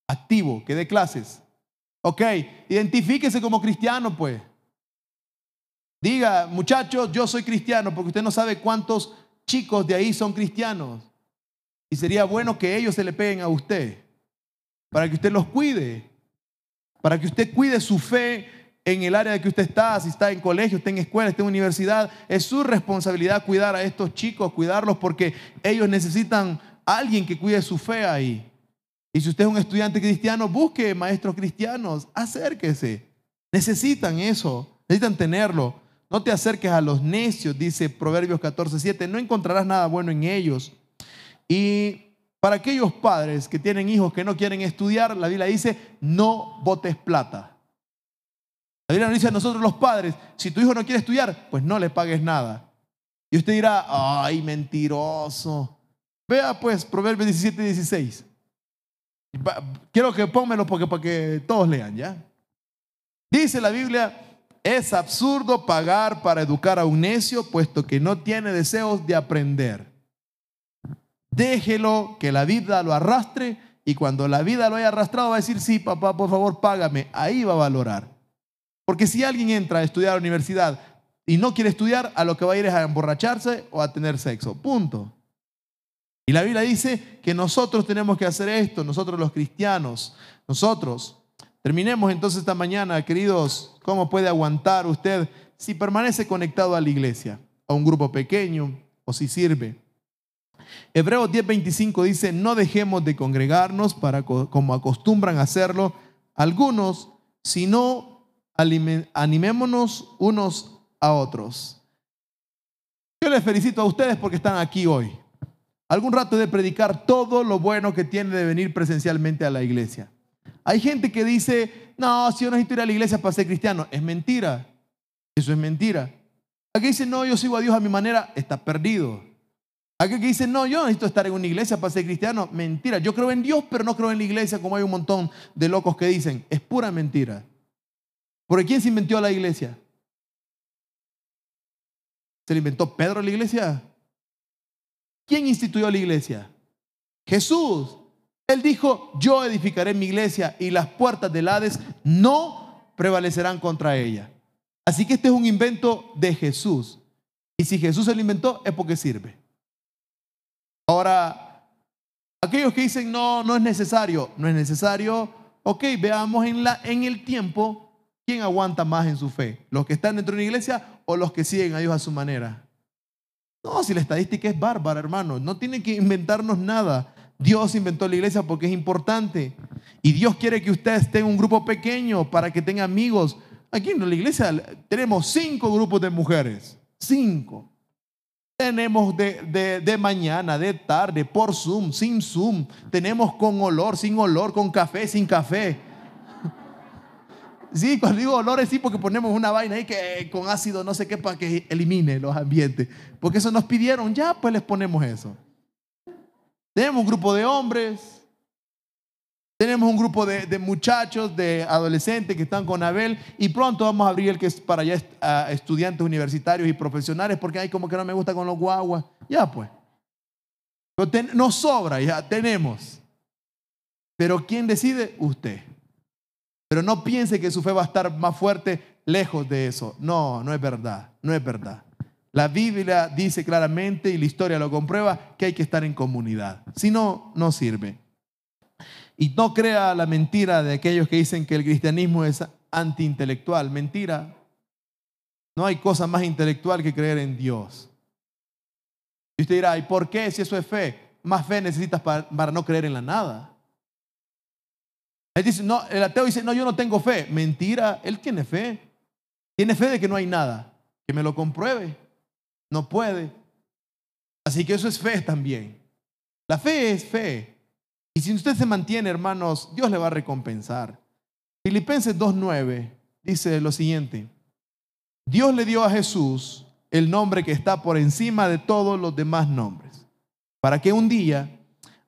activo, que dé clases. Ok, identifíquese como cristiano, pues. Diga, muchachos, yo soy cristiano, porque usted no sabe cuántos chicos de ahí son cristianos. Y sería bueno que ellos se le peguen a usted, para que usted los cuide, para que usted cuide su fe en el área de que usted está, si está en colegio, está en escuela, está en universidad. Es su responsabilidad cuidar a estos chicos, cuidarlos, porque ellos necesitan a alguien que cuide su fe ahí. Y si usted es un estudiante cristiano, busque maestros cristianos, acérquese. Necesitan eso, necesitan tenerlo. No te acerques a los necios, dice Proverbios 14, no encontrarás nada bueno en ellos. Y para aquellos padres que tienen hijos que no quieren estudiar, la Biblia dice, no botes plata. La Biblia nos dice a nosotros los padres, si tu hijo no quiere estudiar, pues no le pagues nada. Y usted dirá, ay, mentiroso. Vea pues Proverbios 17 y 16. Quiero que pónmelo porque, para que todos lean, ¿ya? Dice la Biblia, es absurdo pagar para educar a un necio, puesto que no tiene deseos de aprender. Déjelo que la vida lo arrastre y cuando la vida lo haya arrastrado va a decir, sí, papá, por favor, págame. Ahí va a valorar. Porque si alguien entra a estudiar a la universidad y no quiere estudiar, a lo que va a ir es a emborracharse o a tener sexo. Punto. Y la Biblia dice que nosotros tenemos que hacer esto, nosotros los cristianos, nosotros Terminemos entonces esta mañana, queridos, ¿cómo puede aguantar usted si permanece conectado a la iglesia, a un grupo pequeño o si sirve? Hebreos 10:25 dice, no dejemos de congregarnos para como acostumbran hacerlo algunos, sino animémonos unos a otros. Yo les felicito a ustedes porque están aquí hoy. Algún rato de predicar todo lo bueno que tiene de venir presencialmente a la iglesia. Hay gente que dice, no, si yo necesito ir a la iglesia para ser cristiano. Es mentira. Eso es mentira. Aquí dice, no, yo sigo a Dios a mi manera. Está perdido. Aquí que dice, no, yo necesito estar en una iglesia para ser cristiano. Mentira. Yo creo en Dios, pero no creo en la iglesia, como hay un montón de locos que dicen. Es pura mentira. Porque ¿quién se inventó la iglesia? ¿Se le inventó Pedro la iglesia? ¿Quién instituyó la iglesia? Jesús. Él dijo, yo edificaré mi iglesia y las puertas del Hades no prevalecerán contra ella. Así que este es un invento de Jesús. Y si Jesús se lo inventó, es porque sirve. Ahora, aquellos que dicen, no, no es necesario, no es necesario, ok, veamos en, la, en el tiempo quién aguanta más en su fe, los que están dentro de una iglesia o los que siguen a Dios a su manera. No, si la estadística es bárbara, hermano, no tiene que inventarnos nada. Dios inventó la iglesia porque es importante. Y Dios quiere que usted esté en un grupo pequeño para que tenga amigos. Aquí en la iglesia tenemos cinco grupos de mujeres. Cinco. Tenemos de, de, mañana, de tarde, por Zoom, sin Zoom. Tenemos con olor, sin olor, con café, sin café. (laughs) Sí, cuando digo olores, sí, porque ponemos una vaina ahí que con ácido no sé qué para que elimine los ambientes. Porque eso nos pidieron, ya pues les ponemos eso. Tenemos un grupo de hombres. Tenemos un grupo de, muchachos, de adolescentes que están con Abel y pronto vamos a abrir el que es para ya a estudiantes universitarios y profesionales porque hay como que no me gusta con los guaguas. Ya pues. Ten- Nos sobra, ya tenemos. Pero ¿quién decide? Usted. Pero no piense que su fe va a estar más fuerte lejos de eso. No, no es verdad, no es verdad. La Biblia dice claramente y la historia lo comprueba que hay que estar en comunidad. Si no, no sirve. Y no crea la mentira de aquellos que dicen que el cristianismo es antiintelectual. Mentira. No hay cosa más intelectual que creer en Dios. Y usted dirá, ¿y por qué si eso es fe? Más fe necesitas para, no creer en la nada. Él dice, no, el ateo dice, no, yo no tengo fe. Mentira, él tiene fe. Tiene fe de que no hay nada. Que me lo compruebe. No puede. Así que eso es fe también. La fe es fe. Y si usted se mantiene, hermanos, Dios le va a recompensar. Filipenses 2.9 dice lo siguiente. Dios le dio a Jesús el nombre que está por encima de todos los demás nombres, para que un día,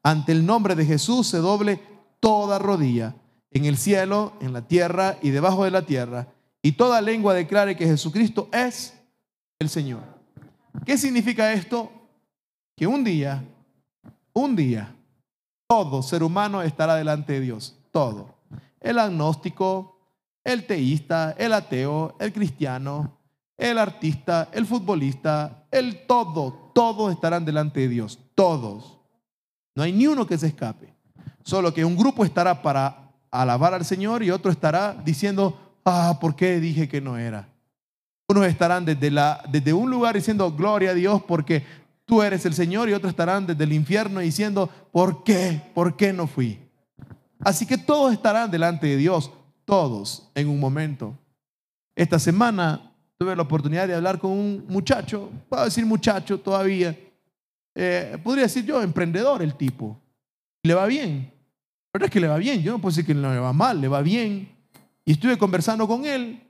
ante el nombre de Jesús, se doble toda rodilla en el cielo, en la tierra y debajo de la tierra, y toda lengua declare que Jesucristo es el Señor. ¿Qué significa esto? Que un día, un día, todo ser humano estará delante de Dios, todo. El agnóstico, el teísta, el ateo, el cristiano, el artista, el futbolista, el todo, todos estarán delante de Dios, todos. No hay ni uno que se escape. Solo que un grupo estará para alabar al Señor y otro estará diciendo, ah, ¿por qué dije que no era? Unos estarán desde, la, desde un lugar diciendo, gloria a Dios porque tú eres el Señor y otros estarán desde el infierno diciendo, ¿por qué? ¿Por qué no fui? Así que todos estarán delante de Dios, todos en un momento. Esta semana tuve la oportunidad de hablar con un muchacho, puedo decir muchacho todavía, eh, podría decir yo, emprendedor el tipo. Le va bien. Pero es que le va bien, yo no puedo decir que no le va mal, le va bien. Y estuve conversando con él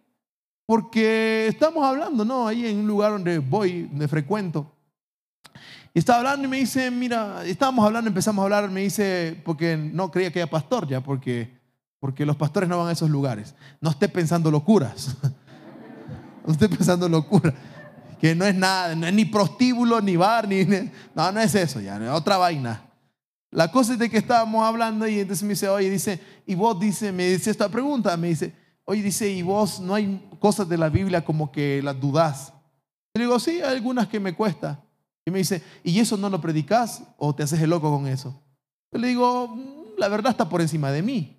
porque estamos hablando, ¿no? Ahí en un lugar donde voy, donde frecuento. Y estaba hablando y me dice, mira, estábamos hablando, empezamos a hablar, me dice, porque no creía que era pastor ya, porque, porque los pastores no van a esos lugares. No esté pensando locuras. (laughs) no esté pensando locuras. Que no es nada, no es ni prostíbulo, ni bar, ni... No, no es eso ya, es otra vaina. La cosa es de que estábamos hablando y entonces me dice, oye, dice, y vos, dice, me dice esta pregunta, me dice, oye, dice, y vos, no hay cosas de la Biblia como que las dudás. Le digo, sí, hay algunas que me cuesta. Y me dice, ¿y eso no lo predicas o te haces el loco con eso? Yo le digo, "Mm, la verdad está por encima de mí.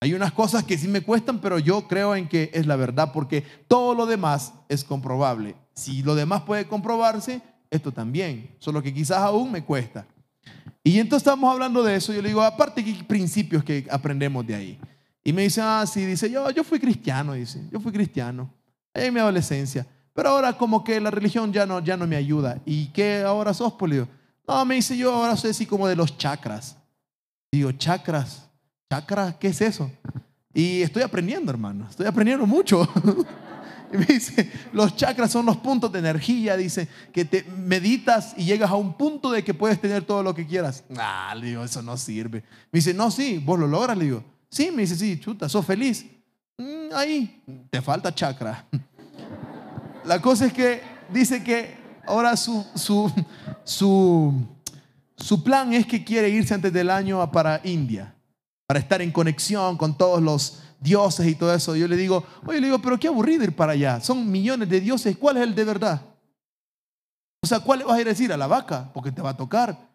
Hay unas cosas que sí me cuestan, pero yo creo en que es la verdad, porque todo lo demás es comprobable. Si lo demás puede comprobarse, esto también, solo que quizás aún me cuesta. Y entonces estamos hablando de eso, yo le digo, aparte, ¿qué principios que aprendemos de ahí? Y me dice, ah, sí, dice, yo, yo fui cristiano, dice, yo fui cristiano, en mi adolescencia. Pero ahora como que la religión ya no, ya no me ayuda. ¿Y qué ahora sos, digo, no, me dice yo ahora soy así como de los chakras. Digo, chakras, chakras, ¿qué es eso? Y estoy aprendiendo, hermano, estoy aprendiendo mucho. (laughs) y me dice, los chakras son los puntos de energía, dice, que te meditas y llegas a un punto de que puedes tener todo lo que quieras. Ah, le digo, eso no sirve. Me dice, no, sí, vos lo logras, le digo. Sí, me dice, sí, chuta, sos feliz. "Mm, ahí, te falta chakra. La cosa es que dice que ahora su, su, su, su plan es que quiere irse antes del año para India, para estar en conexión con todos los dioses y todo eso. Yo le digo, oye, le digo, pero qué aburrido ir para allá. Son millones de dioses, ¿cuál es el de verdad? O sea, ¿cuál le vas a ir a decir? A la vaca, porque te va a tocar.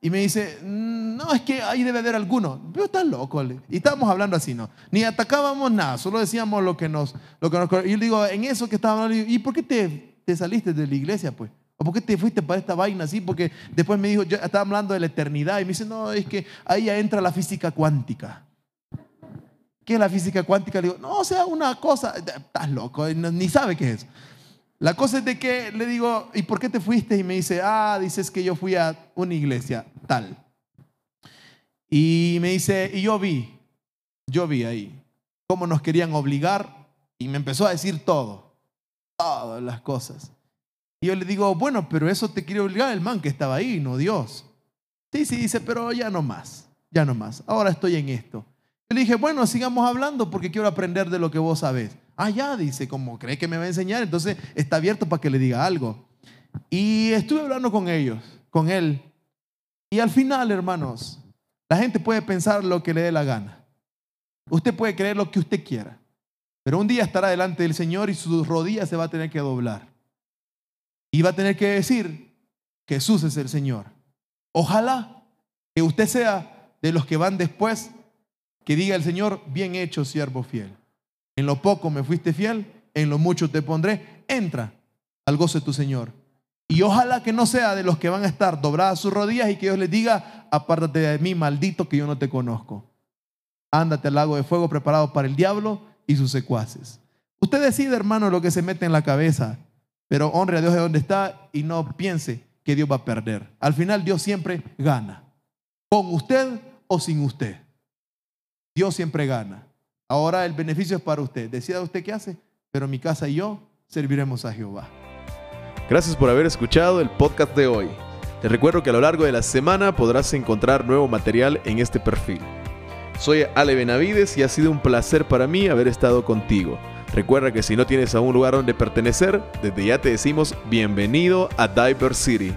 Y me dice, "Mm, no, es que ahí debe haber alguno. Pero estás loco. Y estábamos hablando así, ¿no? Ni atacábamos nada, solo decíamos lo que nos... Lo que nos y yo digo, en eso que estábamos hablando, ¿y por qué te, te saliste de la iglesia, pues? ¿O por qué te fuiste para esta vaina así? Porque después me dijo, yo estaba hablando de la eternidad y me dice, no, es que ahí entra la física cuántica. ¿Qué es la física cuántica? Le digo, no, o sea, una cosa, estás loco, ni sabe qué es eso. La cosa es de que le digo, ¿y por qué te fuiste? Y me dice, ah, dices que yo fui a una iglesia tal. Y me dice, y yo vi, yo vi ahí cómo nos querían obligar y me empezó a decir todo, todas las cosas. Y yo le digo, bueno, pero eso te quiere obligar el man que estaba ahí, no Dios. Sí, sí, dice, pero ya no más. ya no más. Ahora estoy en esto. Yo le dije, bueno, sigamos hablando porque quiero aprender de lo que vos sabés. Ah, dice, como cree que me va a enseñar, entonces está abierto para que le diga algo. Y estuve hablando con ellos, con él. Y al final, hermanos, la gente puede pensar lo que le dé la gana. Usted puede creer lo que usted quiera. Pero un día estará delante del Señor y sus rodillas se va a tener que doblar. Y va a tener que decir, Jesús es el Señor. Ojalá que usted sea de los que van después, que diga el Señor, bien hecho, siervo fiel. En lo poco me fuiste fiel, en lo mucho te pondré. Entra al gozo de tu Señor. Y ojalá que no sea de los que van a estar dobradas sus rodillas y que Dios les diga, apártate de mí, maldito, que yo no te conozco. Ándate al lago de fuego preparado para el diablo y sus secuaces. Usted decide, hermano, lo que se mete en la cabeza, pero honre a Dios de donde está y no piense que Dios va a perder. Al final Dios siempre gana, con usted o sin usted. Dios siempre gana. Ahora el beneficio es para usted. Decida usted qué hace, pero mi casa y yo serviremos a Jehová. Gracias por haber escuchado el podcast de hoy. Te recuerdo que a lo largo de la semana podrás encontrar nuevo material en este perfil. Soy Ale Benavides y ha sido un placer para mí haber estado contigo. Recuerda que si no tienes a un lugar donde pertenecer, desde ya te decimos bienvenido a Diver City.